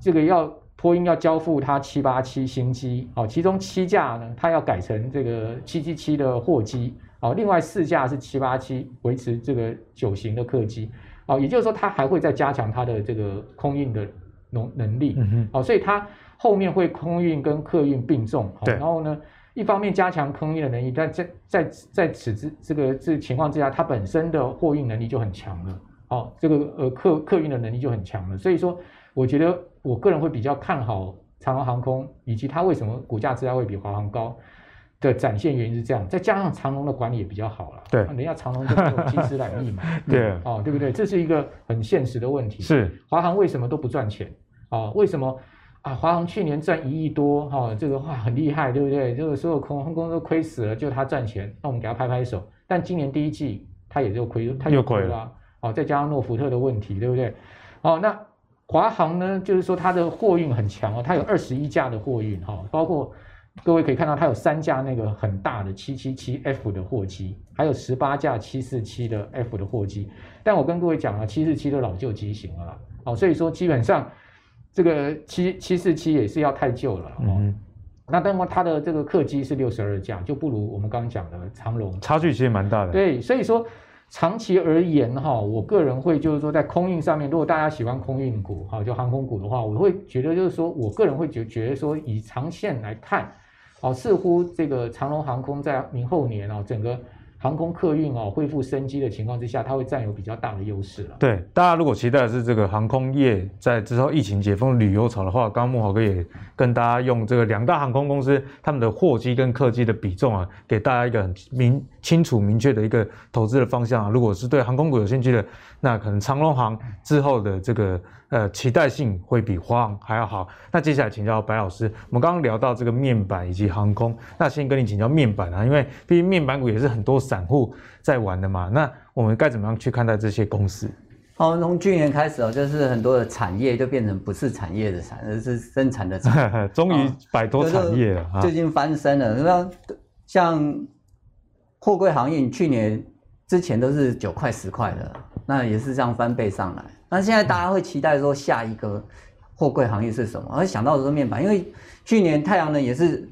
这个要托运要交付它七八七新机，哦，其中七架呢，它要改成这个七七七的货机，哦，另外四架是七八七，维持这个九型的客机。哦，也就是说，它还会再加强它的这个空运的能能力，嗯哼，哦，所以它后面会空运跟客运并重，对，然后呢，一方面加强空运的能力，但在在在此之这个这情况之下，它本身的货运能力就很强了，哦，这个呃客客运的能力就很强了，所以说，我觉得我个人会比较看好长荣航空，以及它为什么股价自然会比华航高。的展现原因是这样，再加上长隆的管理也比较好了。对，人家长隆就金石染疫嘛。对，哦，对不对？这是一个很现实的问题。是，华航为什么都不赚钱？哦，为什么啊？华航去年赚一亿多，哈，这个话很厉害，对不对？这个所有空航公司都亏死了，就他赚钱，那我们给他拍拍手。但今年第一季他也就亏，他又亏了。哦，再加上诺福特的问题，对不对？哦，那华航呢？就是说它的货运很强哦，它有二十一架的货运哈，包括。各位可以看到，它有三架那个很大的七七七 F 的货机，还有十八架七四七的 F 的货机。但我跟各位讲了，七四七都老旧机型了啦，哦，所以说基本上这个七七四七也是要太旧了。嗯，那那么它的这个客机是六十二架，就不如我们刚刚讲的长龙，差距其实蛮大的。对，所以说长期而言哈，我个人会就是说在空运上面，如果大家喜欢空运股哈，就航空股的话，我会觉得就是说我个人会觉觉得说以长线来看。哦，似乎这个长龙航空在明后年哦，整个航空客运哦恢复生机的情况之下，它会占有比较大的优势了。对，大家如果期待的是这个航空业在之后疫情解封旅游潮的话，刚刚木豪哥也跟大家用这个两大航空公司他们的货机跟客机的比重啊，给大家一个很明清楚明确的一个投资的方向啊。如果是对航空股有兴趣的，那可能长荣航之后的这个。呃，期待性会比华航还要好。那接下来请教白老师，我们刚刚聊到这个面板以及航空，那先跟你请教面板啊，因为毕竟面板股也是很多散户在玩的嘛。那我们该怎么样去看待这些公司？好，从去年开始哦，就是很多的产业就变成不是产业的产，而是生产的产，终于摆脱产业了，最近翻身了。那像货柜行业，去年之前都是九块十块的，那也是这样翻倍上来。那现在大家会期待说下一个货柜行业是什么？而想到的是面板，因为去年太阳能也是，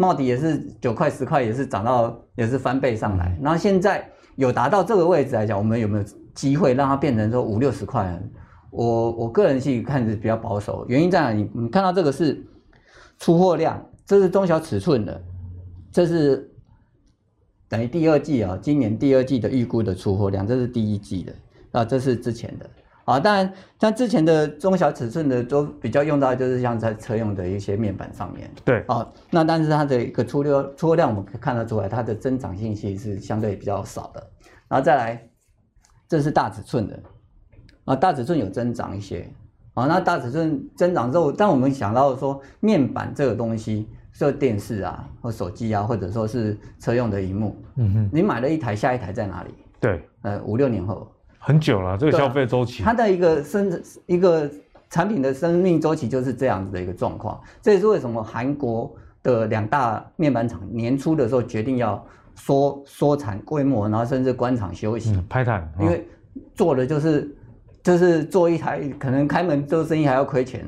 茂迪也是九块十块，也是涨到也是翻倍上来。然后现在有达到这个位置来讲，我们有没有机会让它变成说五六十块？我我个人去看是比较保守，原因在哪里？你看到这个是出货量，这是中小尺寸的，这是等于第二季啊，今年第二季的预估的出货量，这是第一季的。啊，这是之前的啊，当然像之前的中小尺寸的都比较用到，就是像在车用的一些面板上面。对啊，那但是它的一个出料出货量，我们可以看得出来，它的增长性其实是相对比较少的。然后再来，这是大尺寸的啊，大尺寸有增长一些啊。那大尺寸增长之后，当我们想到说面板这个东西，是电视啊，或手机啊，或者说是车用的荧幕，嗯哼，你买了一台，下一台在哪里？对，呃，五六年后。很久了，这个消费周期，它的一个生一个产品的生命周期就是这样子的一个状况。这也是为什么韩国的两大面板厂年初的时候决定要缩缩产规模，然后甚至关厂休息，嗯、拍摊，因为做的就是就是做一台可能开门做生意还要亏钱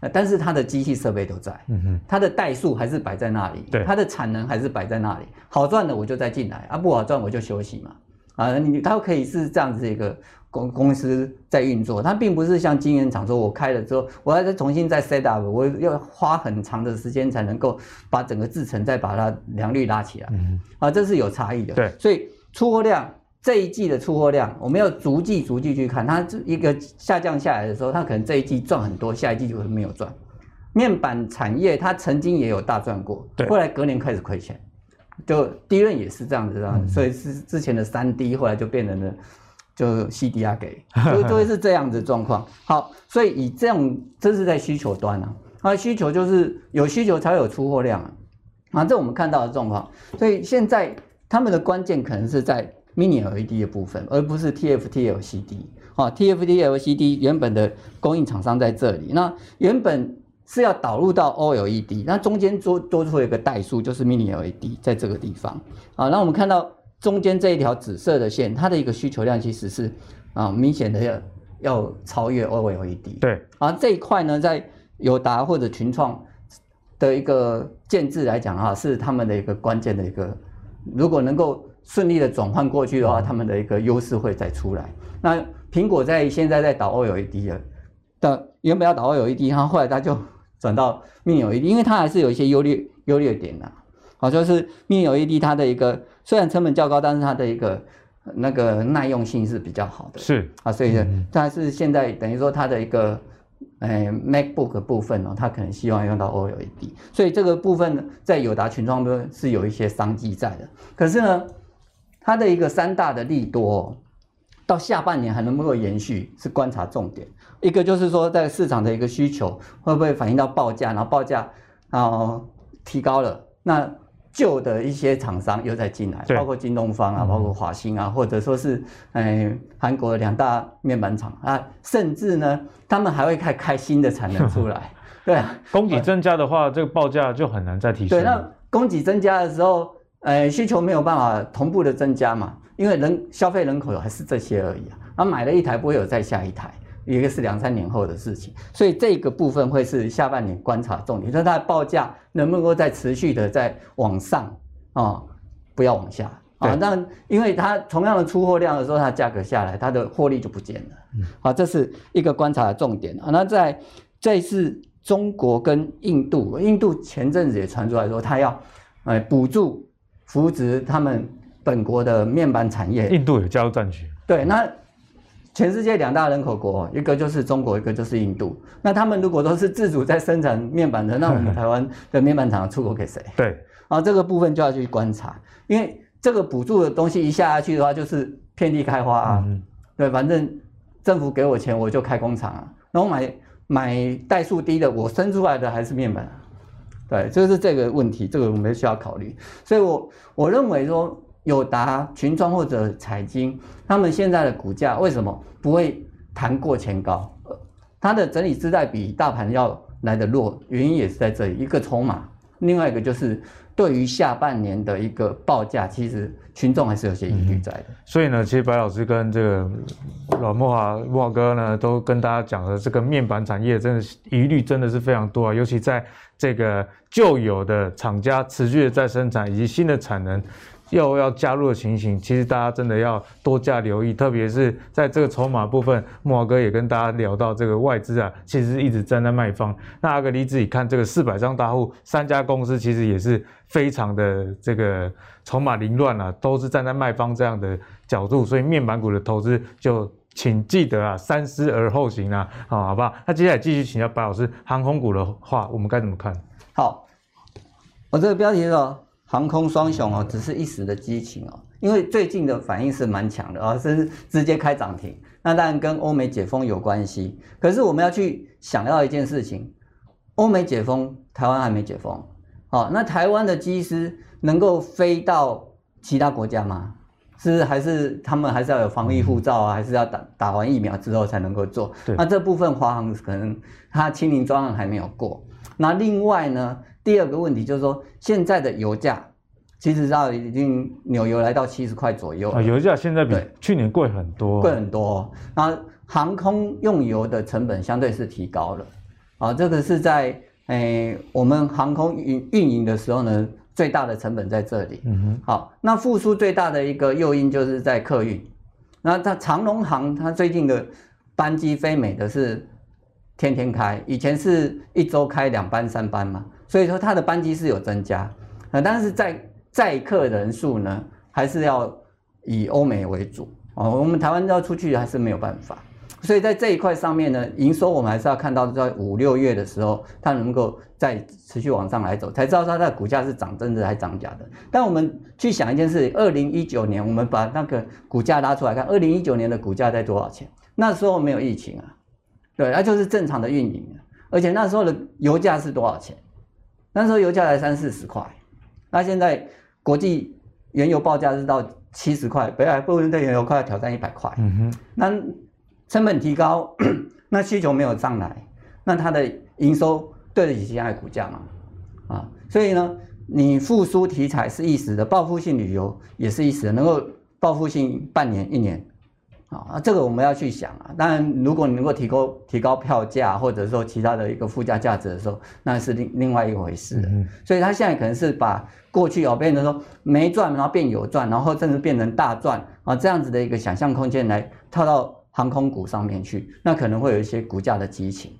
的，但是它的机器设备都在，嗯哼，它的代数还是摆在那里，对，它的产能还是摆在那里，好赚的我就再进来，啊不好赚我就休息嘛。啊，你它可以是这样子一个公公司在运作，它并不是像晶圆厂说，我开了之后，我要再重新再 set up，我要花很长的时间才能够把整个制程再把它良率拉起来。嗯，啊，这是有差异的。对，所以出货量这一季的出货量，我们要逐季逐季去看，它这一个下降下来的时候，它可能这一季赚很多，下一季就会没有赚。面板产业它曾经也有大赚过，对，后来隔年开始亏钱。就第一任也是这样子啊，所以是之前的三 D 后来就变成了就 CDR 给，就就会是这样子状况。好，所以以这样，这是在需求端啊，啊需求就是有需求才会有出货量啊，啊这我们看到的状况。所以现在他们的关键可能是在 Mini LED 的部分，而不是 TFT LCD 啊，TFT LCD 原本的供应厂商在这里，那原本。是要导入到 OLED，那中间多多出了一个代数，就是 Mini LED，在这个地方啊。那我们看到中间这一条紫色的线，它的一个需求量其实是啊明显的要要超越 OLED。对啊，这一块呢，在友达或者群创的一个建制来讲啊，是他们的一个关键的一个，如果能够顺利的转换过去的话，他们的一个优势会再出来。那苹果在现在在导 OLED 了，的原本要导 OLED，然后后来他就。转到 Mini LED，因为它还是有一些优劣优劣点的，好，就是 Mini LED 它的一个虽然成本较高，但是它的一个那个耐用性是比较好的，是啊，所以呢，它是现在等于说它的一个哎 MacBook 部分哦，它可能希望用到 OLED，所以这个部分呢，在友达群创中是有一些商机在的，可是呢，它的一个三大的利多。到下半年还能不能够延续是观察重点，一个就是说在市场的一个需求会不会反映到报价，然后报价啊提高了，那旧的一些厂商又再进来，包括京东方啊，包括华星啊，或者说是哎韩国的两大面板厂啊，甚至呢他们还会开开新的产能出来，对啊，供给增加的话，这个报价就很难再提升。对，那供给增加的时候，呃需求没有办法同步的增加嘛。因为人消费人口还是这些而已啊，那买了一台不会有再下一台，一个是两三年后的事情，所以这个部分会是下半年观察重点，就是它的报价能不能够再持续的在往上啊，不要往下啊。那因为它同样的出货量的时候，它价格下来，它的获利就不见了。好，这是一个观察的重点啊。那在这次中国跟印度，印度前阵子也传出来说，它要哎补助扶植他们。本国的面板产业，印度有加入战局。对，那全世界两大人口国，一个就是中国，一个就是印度。那他们如果都是自主在生产面板的，那我们台湾的面板厂出口给谁？对，然后这个部分就要去观察，因为这个补助的东西一下下去的话，就是遍地开花啊。嗯、对，反正政府给我钱，我就开工厂啊。然后买买代数低的，我生出来的还是面板。对，就是这个问题，这个我们需要考虑。所以我我认为说。友达、群创或者彩晶，他们现在的股价为什么不会弹过前高？它的整理姿态比大盘要来得弱，原因也是在这里，一个筹码，另外一个就是对于下半年的一个报价，其实群众还是有些疑虑在的、嗯。所以呢，其实白老师跟这个老慕驊慕驊哥呢，都跟大家讲了，这个面板产业真的是疑虑真的是非常多啊，尤其在这个旧有的厂家持续的在生产，以及新的产能。又要加入的情形，其实大家真的要多加留意，特别是在这个筹码部分，慕驊哥也跟大家聊到这个外资啊，其实一直站在卖方。那阿格力自己看这个四百张大户，三家公司其实也是非常的这个筹码凌乱啊，都是站在卖方这样的角度，所以面板股的投资就请记得啊，三思而后行啊，好，好不好？那接下来继续请教白老师，航空股的话，我们该怎么看？好，我这个标题是。航空双雄哦，只是一时的激情哦，因为最近的反应是蛮强的啊，是直接开涨停。那当然跟欧美解封有关系，可是我们要去想到一件事情：欧美解封，台湾还没解封。好，那台湾的机师能够飞到其他国家吗？是还是他们还是要有防疫护照啊，还是要打打完疫苗之后才能够做？对那这部分华航可能它清零专案还没有过。那另外呢，第二个问题就是说，现在的油价其实到已经纽油来到七十块左右啊，油价现在比去年贵很多，贵很多。那航空用油的成本相对是提高了啊，这个是在诶、欸、我们航空运运营的时候呢，最大的成本在这里。嗯哼。好，那复苏最大的一个诱因就是在客运。那它长龙航它最近的班机飞美的是天天开，以前是一周开两班三班嘛，所以说它的班机是有增加。呃，但是在载客人数呢，还是要以欧美为主哦。我们台湾要出去还是没有办法。所以在这一块上面呢，营收我们还是要看到在五六月的时候，它能够再持续往上来走，才知道它的股价是涨真的还涨假的。但我们去想一件事，二零一九年我们把那个股价拉出来看，二零一九年的股价在多少钱？那时候没有疫情啊，对，那就是正常的运营，而且那时候的油价是多少钱？那时候油价才三四十块，那现在国际原油报价是到七十块，北海布伦特原油快要挑战一百块，嗯哼，那。成本提高，那需求没有上来，那它的营收对得起现在的股价吗？啊，所以呢，你复苏题材是一时的，报复性旅游也是一时的，能够报复性半年一年，啊，这个我们要去想啊。当然，如果你能够提高提高票价，或者说其他的一个附加价值的时候，那是另另外一回事。嗯，所以他现在可能是把过去哦变成说没赚，然后变有赚，然后甚至变成大赚啊这样子的一个想象空间来套到。航空股上面去，那可能会有一些股价的激情，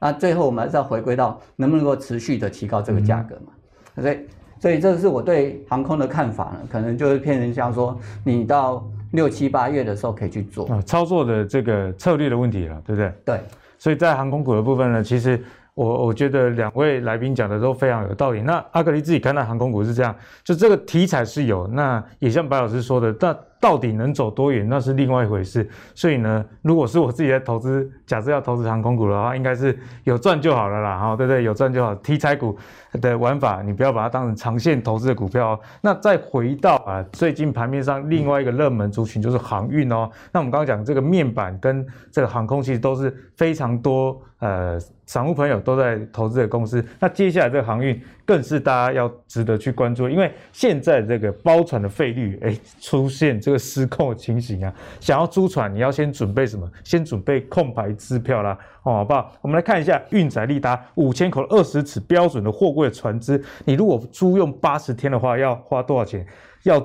那最后我们还是要回归到能不能够持续的提高这个价格嘛？嗯、所以，所以这是我对航空的看法呢，可能就是偏人像说，你到六七八月的时候可以去做啊，操作的这个策略的问题了，对不对？对，所以在航空股的部分呢，其实我我觉得两位来宾讲的都非常有道理。那阿格力自己看待航空股是这样，就这个题材是有，那也像白老师说的，但。到底能走多远，那是另外一回事。所以呢，如果是我自己在投资，假设要投资航空股的话，应该是有赚就好了啦，哈，对不对？有赚就好。题材股的玩法，你不要把它当成长线投资的股票哦。那再回到啊，最近盘面上另外一个热门族群就是航运哦。那我们刚刚讲这个面板跟这个航空，其实都是非常多呃。散户朋友都在投资的公司，那接下来这个航运更是大家要值得去关注，因为现在这个包船的费率，哎，出现这个失控的情形啊，想要租船，你要先准备什么？先准备空白支票啦，哦，好不好？我们来看一下运载力达五千口二十尺标准的货柜船只，你如果租用八十天的话，要花多少钱？要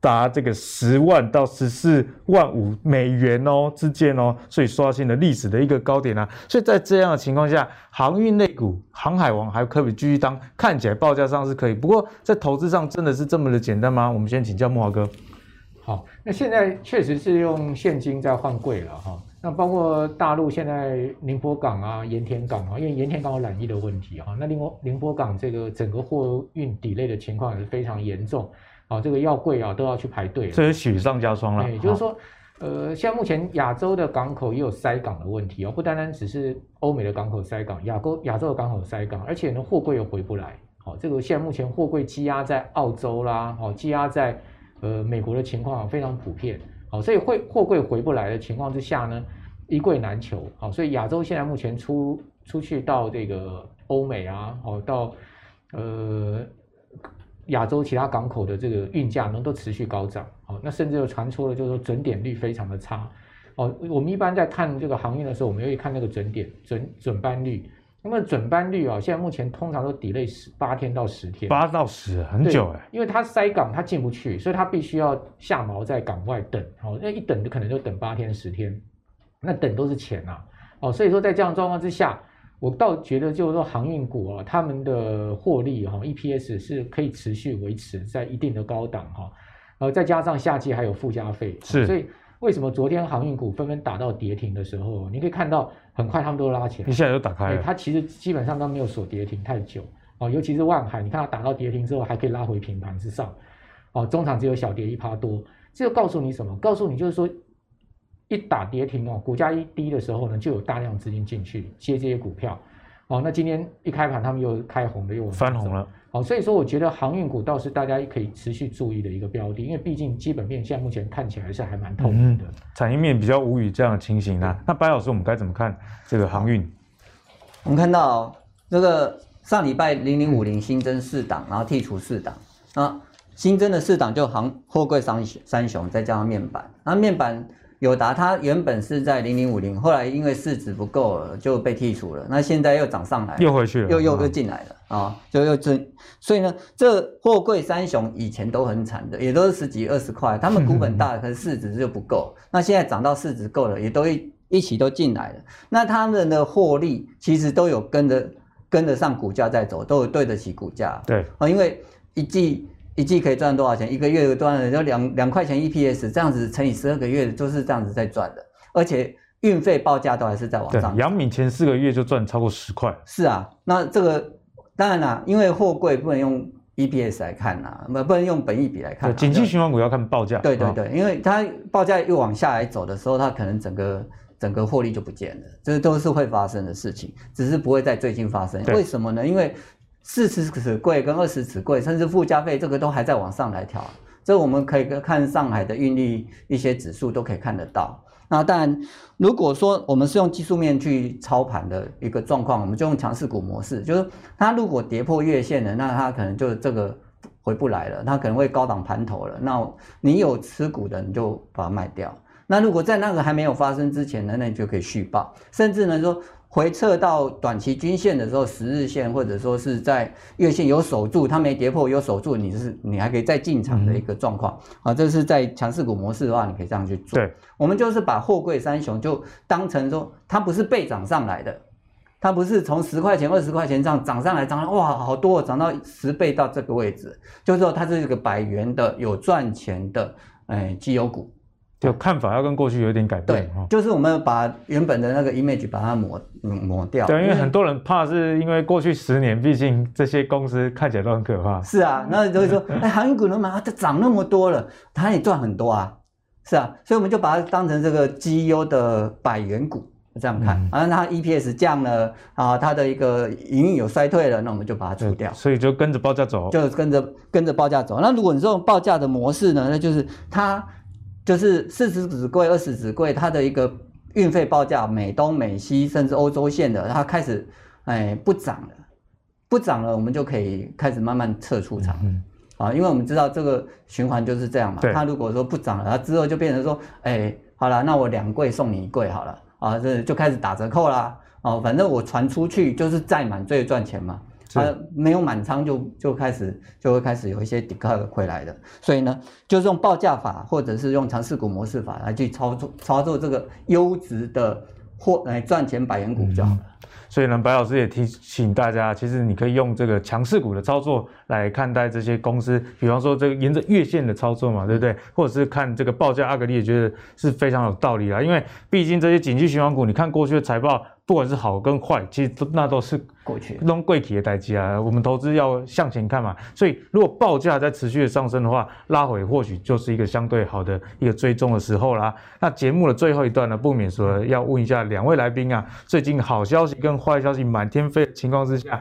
达这个十万到十四万五美元哦之间哦，所以刷新了历史的一个高点啊。所以在这样的情况下，航运类股、航海王还可以继续当，看起来报价上是可以。不过在投资上真的是这么的简单吗？我们先请教慕驊哥。好，那现在确实是用现金在换柜了哈。那包括大陆现在宁波港啊、盐田港啊，因为盐田港有染疫的问题哈。那宁波宁波港这个整个货运底类的情况也是非常严重。啊，这个药柜啊都要去排队，这是雪上加霜了。对，就是说，呃，现在目前亚洲的港口也有塞港的问题哦，不单单只是欧美的港口塞港，亚洲亚洲的港口塞港，而且呢货柜又回不来。好，这个现在目前货柜积压在澳洲啦，哦，积压在呃美国的情况非常普遍。好，所以会货柜回不来的情况之下呢，一柜难求。好，所以亚洲现在目前出出去到这个欧美啊，哦到呃。亚洲其他港口的这个运价能都持续高涨，哦，那甚至有传出了就是说准点率非常的差，哦，我们一般在看这个航运的时候，我们会看那个准点准准班率，那么准班率啊，现在目前通常都 delay 十八天到十天，八到十很久哎，因为它塞港它进不去，所以它必须要下锚在港外等，哦，那一等就可能就等八天十天，那等都是钱呐，哦，所以说在这样状况之下。我倒觉得，就是说航运股啊，他们的获利哈，EPS 是可以持续维持在一定的高档哈，呃，再加上夏季还有附加费，是，所以为什么昨天航运股纷纷打到跌停的时候，你可以看到很快他们都拉起来，一下就打开了，它其实基本上都没有锁跌停太久哦，尤其是万海，你看它打到跌停之后还可以拉回平盘之上，哦，中场只有小跌一趴多，这个告诉你什么？告诉你就是说。一打跌停哦，股价一低的时候呢，就有大量资金进去接这些股票，哦，那今天一开盘他们又开红了，又翻红了，好，所以说我觉得航运股倒是大家可以持续注意的一个标的，因为毕竟基本面现在目前看起来是还蛮透明的，嗯、产业面比较无语这样的情形啊。那白老师，我们该怎么看这个航运？我们看到这个上礼拜零零五零新增四档，然后剔除四档，啊，新增的四档就航货柜三三雄，再加上面板，那面板。友达它原本是在零零五零，后来因为市值不够了，就被剔除了。那现在又涨上来，又回去了，又又又进来了啊，就又进。所以呢，这货柜三雄以前都很惨的，也都是十几二十块，他们股本大，可是市值就不够。那现在涨到市值够了，也都一一起都进来了。那他们的获利其实都有跟着跟得上股价在走，都有对得起股价。对啊，因为一季。一季可以赚多少钱？一个月有多少钱？就两两块钱 EPS，这样子乘以十二个月，就是这样子在赚的。而且运费报价都还是在往上。杨敏前四个月就赚超过十块。是啊，那这个当然啦，因为货柜不能用 EPS 来看呐，不能用本益比来看。景气循环股要看报价。对对对，哦、因为它报价又往下来走的时候，它可能整个整个获利就不见了，这都是会发生的事情，只是不会在最近发生。为什么呢？因为四十尺柜跟二十尺柜，甚至附加费，这个都还在往上来调。这我们可以看上海的运力一些指数都可以看得到。那当然，如果说我们是用技术面去操盘的一个状况，我们就用强势股模式，就是它如果跌破月线了，那它可能就这个回不来了，它可能会高档盘头了。那你有持股的，你就把它卖掉。那如果在那个还没有发生之前呢，那你就可以续报，甚至呢说。回撤到短期均线的时候，十日线或者说是在月线有守住，它没跌破有守住，你是你还可以再进场的一个状况啊。这是在强势股模式的话，你可以这样去做。对，我们就是把货柜三雄就当成说，它不是被涨上来的，它不是从十块钱、二十块钱这样涨上来，涨哇好多，涨到十倍到这个位置，就是说它是一个百元的有赚钱的哎绩优股。就看法要跟过去有点改变，对，就是我们把原本的那个 image 把它抹抹掉。对，因为很多人怕是因为过去十年，毕竟这些公司看起来都很可怕。是啊，那就会说，哎，航运股能买，它涨那么多了，它也赚很多啊。是啊，所以我们就把它当成这个绩优的百元股这样看。啊，它 EPS 降了啊，它的一个营运有衰退了，那我们就把它除掉。所以就跟着报价走，就跟着跟着报价走。那如果你这种报价的模式呢，那就是它。就是四十纸柜、二十纸柜，它的一个运费报价，美东、美西甚至欧洲线的，它开始哎不涨了，不涨了，我们就可以开始慢慢撤出场，嗯、啊，因为我们知道这个循环就是这样嘛。它如果说不涨了，它之后就变成说，哎，好了，那我两柜送你一柜好了，啊，这就开始打折扣啦，哦、啊，反正我传出去就是载满最赚钱嘛。它没有满仓就就开始就会开始有一些抵抗回来的，所以呢，就是用报价法或者是用强势股模式法来去操作操作这个优质的货来赚钱百元股就好了。嗯所以呢，白老师也提醒大家，其实你可以用这个强势股的操作来看待这些公司，比方说这个沿着月线的操作嘛，对不对？或者是看这个报价，阿格力也觉得是非常有道理啦。因为毕竟这些景气循环股，你看过去的财报，不管是好跟坏，其实都那都是过去弄贵企的代价啊。我们投资要向前看嘛，所以如果报价在持续的上升的话，拉回或许就是一个相对好的一个追踪的时候啦。那节目的最后一段呢，不免说要问一下两位来宾啊，最近好消息跟坏消息满天飞的情况之下，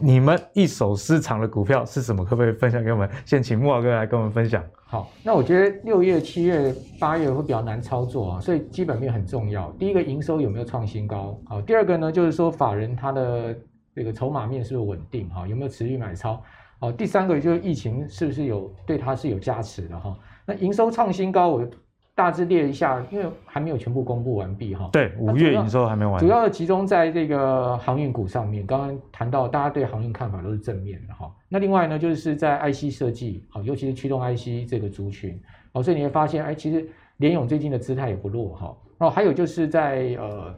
你们一手私藏的股票是什么？可不可以分享给我们？先请慕驊哥来跟我们分享。好，那我觉得六月、七月、八月会比较难操作啊，所以基本面很重要。第一个，营收有没有创新高？好，第二个呢，就是说法人他的这个筹码面是不是稳定？哈，有没有持续买超？好，第三个就是疫情是不是有对它是有加持的？哈，那营收创新高，我。大致列一下，因为还没有全部公布完毕哈。对，五月营收还没完。主要的集中在这个航运股上面。刚刚谈到，大家对航运看法都是正面的哈。那另外呢，就是在 IC 设计，好，尤其是驱动 IC 这个族群，好，所以你会发现，哎，其实联咏最近的姿态也不弱哈。然后还有就是在呃，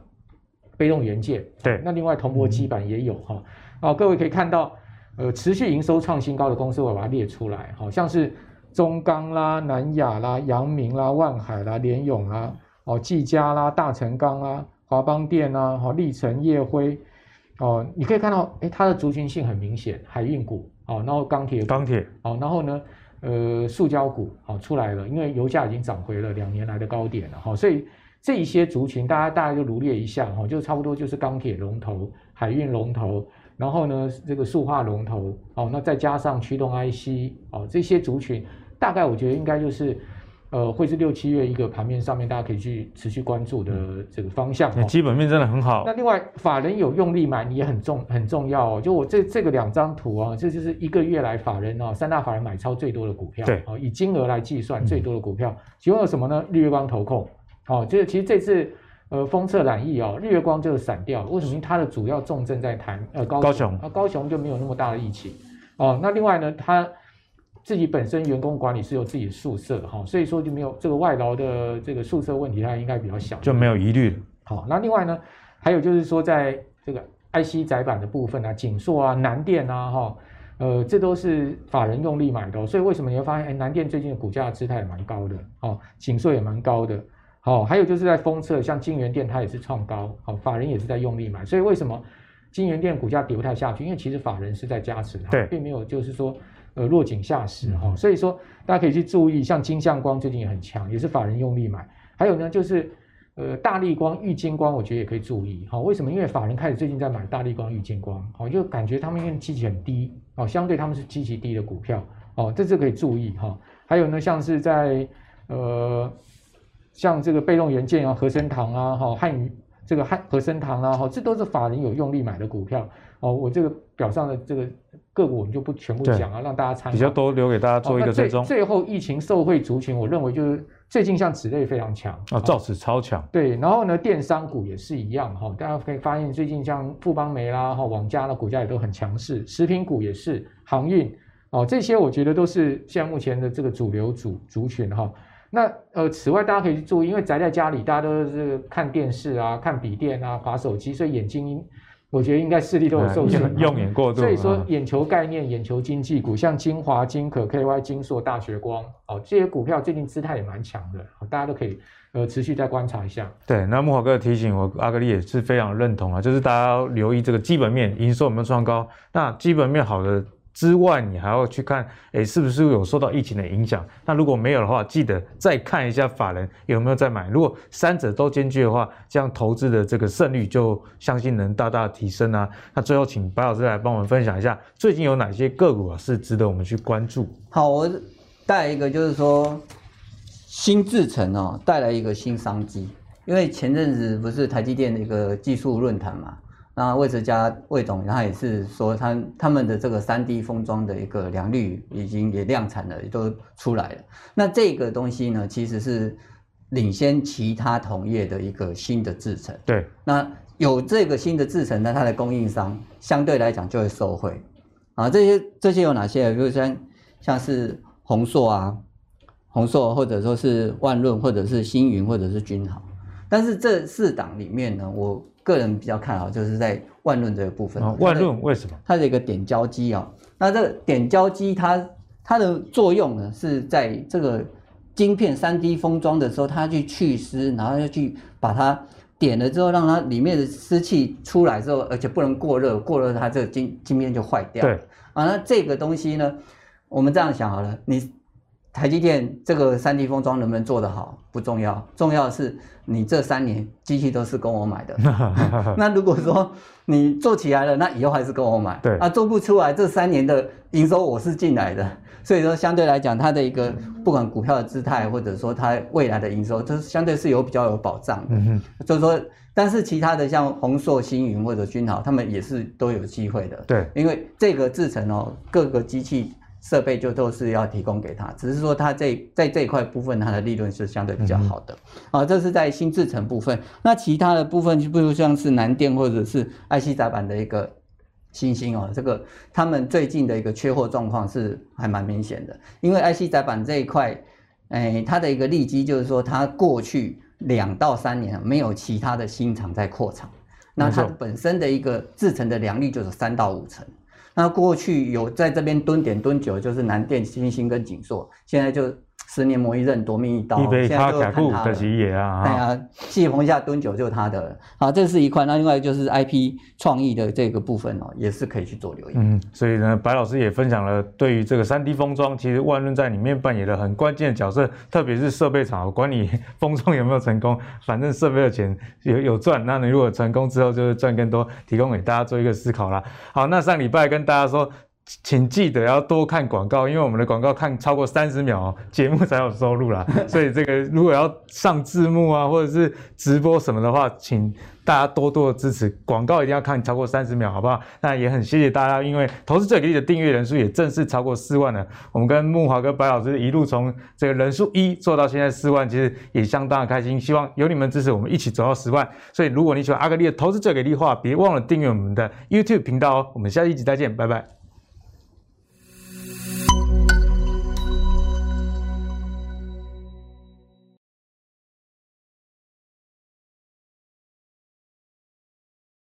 被动元件，对，那另外铜箔基板也有哈。哦，各位可以看到，呃，持续营收创新高的公司，我把它列出来，好像是。中钢啦、南亚啦、阳明啦、万海啦、联咏啦、哦、技嘉啦、大成钢啦、华邦电啦、哦、力成、业辉，哦，你可以看到，哎，它的族群性很明显，海运股，哦，然后钢铁，钢铁，哦，然后呢，呃，塑胶股，好、哦、出来了，因为油价已经涨回了两年来的高点了，哈、哦，所以这一些族群，大家大家就罗列一下，哈、哦，就差不多就是钢铁龙头、海运龙头。然后呢这个塑化龙头哦，那再加上驱动 IC 哦，这些族群大概我觉得应该就是。呃，会是六七月一个盘面上面，大家可以去持续关注的这个方向。基本面真的很好。那另外，法人有用力买，你也很重很重要哦。就我这这个两张图啊，这就是一个月来法人啊，三大法人买超最多的股票。对，哦，以金额来计算最多的股票，其中有什么呢？日月光投控。哦，这其实这次呃封测染疫啊，日月光就散掉。为什么？因为它的主要重镇在台呃高雄，高雄，啊高雄就没有那么大的疫情。哦，那另外呢，它。自己本身员工管理是有自己的宿舍哈，所以说就没有这个外劳的这个宿舍问题，它应该比较小，就没有疑虑。好，那另外呢，还有就是说，在这个 IC 载板的部分啊，景硕啊、南电啊，哈，呃，这都是法人用力买的，所以为什么你会发现，哎，南电最近的股价的姿态也蛮高的，哦，景硕也蛮高的，好，还有就是在封测，像金元电它也是创高，好，法人也是在用力买，所以为什么金元电股价跌不太下去？因为其实法人是在加持，对，并没有就是说。呃，落井下石哈，所以说大家可以去注意，像金相光最近也很强，也是法人用力买。还有呢，就是呃大立光、玉金光，我觉得也可以注意哈。为什么？因为法人开始最近在买大立光、玉金光，哦，就感觉他们因为基期很低哦，相对他们是基期低的股票哦，这是可以注意哈。还有呢，像是在呃像这个被动元件啊、和生堂啊、哈汉语这个汉和生堂啊，哈，这都是法人有用力买的股票哦。我这个表上的这个。个股我们就不全部讲啊，让大家参考。比较多留给大家做一个追踪。哦、最，最后疫情受惠族群，我认为就是最近像纸类非常强啊，造纸超强。对，然后呢，电商股也是一样哈，大家可以发现最近像富邦煤啦、哈网家的股价也都很强势，食品股也是，航运哦，这些我觉得都是现在目前的这个主流主族群哈。那呃，此外大家可以去注意，因为宅在家里，大家都是看电视啊、看笔电啊、划手机，所以眼睛。我觉得应该视力都有受限，用眼过度。所以说，眼球概念、眼球经济股，像精华、金可、KY、金硕、大学光，哦，这些股票最近姿态也蛮强的，大家都可以呃持续再观察一下。对，那木华哥的提醒，我阿格力也是非常认同啊，就是大家要留意这个基本面，营收有没有创高，那基本面好的。之外，你还要去看，诶，是不是有受到疫情的影响？那如果没有的话，记得再看一下法人有没有在买。如果三者都兼具的话，这样投资的这个胜率就相信能大大提升啊。那最后，请白老师来帮我们分享一下，最近有哪些个股啊是值得我们去关注？好，我带一个就是说，新制程哦，带来一个新商机，因为前阵子不是台积电的一个技术论坛嘛。那魏哲家魏总他也是说他，他他们的这个三 D 封装的一个良率已经也量产了，也都出来了。那这个东西呢，其实是领先其他同业的一个新的制程。对，那有这个新的制程那，它的供应商相对来讲就会受惠啊。这些这些有哪些？比如像像是宏硕啊，宏硕或者说是万润，或者是星云，或者是君豪。但是这四档里面呢，我。个人比较看好，就是在万润这个部分。哦、万润为什么？它的一个点胶机啊，那这个点胶机它它的作用呢，是在这个晶片三 D 封装的时候，它去去湿，然后要去把它点了之后，让它里面的湿气出来之后，而且不能过热，过热它这个晶晶片就坏掉。对啊，那这个东西呢，我们这样想好了，你。台积电这个三 D 封装能不能做得好不重要，重要的是你这三年机器都是跟我买的。那如果说你做起来了，那以后还是跟我买。对啊，做不出来这三年的营收我是进来的，所以说相对来讲，它的一个不管股票的姿态，或者说它未来的营收，这相对是有比较有保障的。嗯哼。就是说，但是其他的像宏硕、星云或者君豪，他们也是都有机会的。对，因为这个制程哦，各个机器。设备就都是要提供给他，只是说他这在这一块部分，它的利润是相对比较好的。啊，这是在新制程部分。那其他的部分，就比如像是南电或者是 IC 载板的一个新兴哦，这个他们最近的一个缺货状况是还蛮明显的。因为 IC 载板这一块，哎，它的一个利基就是说，它过去两到三年没有其他的新厂在扩厂，那它本身的一个制程的良率就是三到五成。那过去有在这边蹲点蹲久，就是南电、新兴跟景硕，现在就十年磨一刃，夺命一刀。一杯卡卡库的是也啊，哎呀，戏棚下蹲久就是他的了。好，这是一块。那另外就是 IP 创意的这个部分哦，也是可以去做留意。嗯，所以呢，白老师也分享了对于这个 3D 封装，其实万润在里面扮演了很关键的角色，特别是设备厂，管你 封装有没有成功，反正设备的钱有有赚。那你如果成功之后，就是赚更多，提供给大家做一个思考啦。好，那上礼拜跟大家说。请记得要多看广告，因为我们的广告看超过三十秒，节目才有收入啦。所以这个如果要上字幕啊，或者是直播什么的话，请大家多多的支持。广告一定要看超过三十秒，好不好？那也很谢谢大家，因为投资最给力的订阅人数也正式超过四万了。我们跟木华哥、白老师一路从这个人数一做到现在四万，其实也相当的开心。希望有你们支持，我们一起走到十万。所以如果你喜欢阿格力的投资最给力的话，别忘了订阅我们的 YouTube 频道哦。我们下一集再见，拜拜。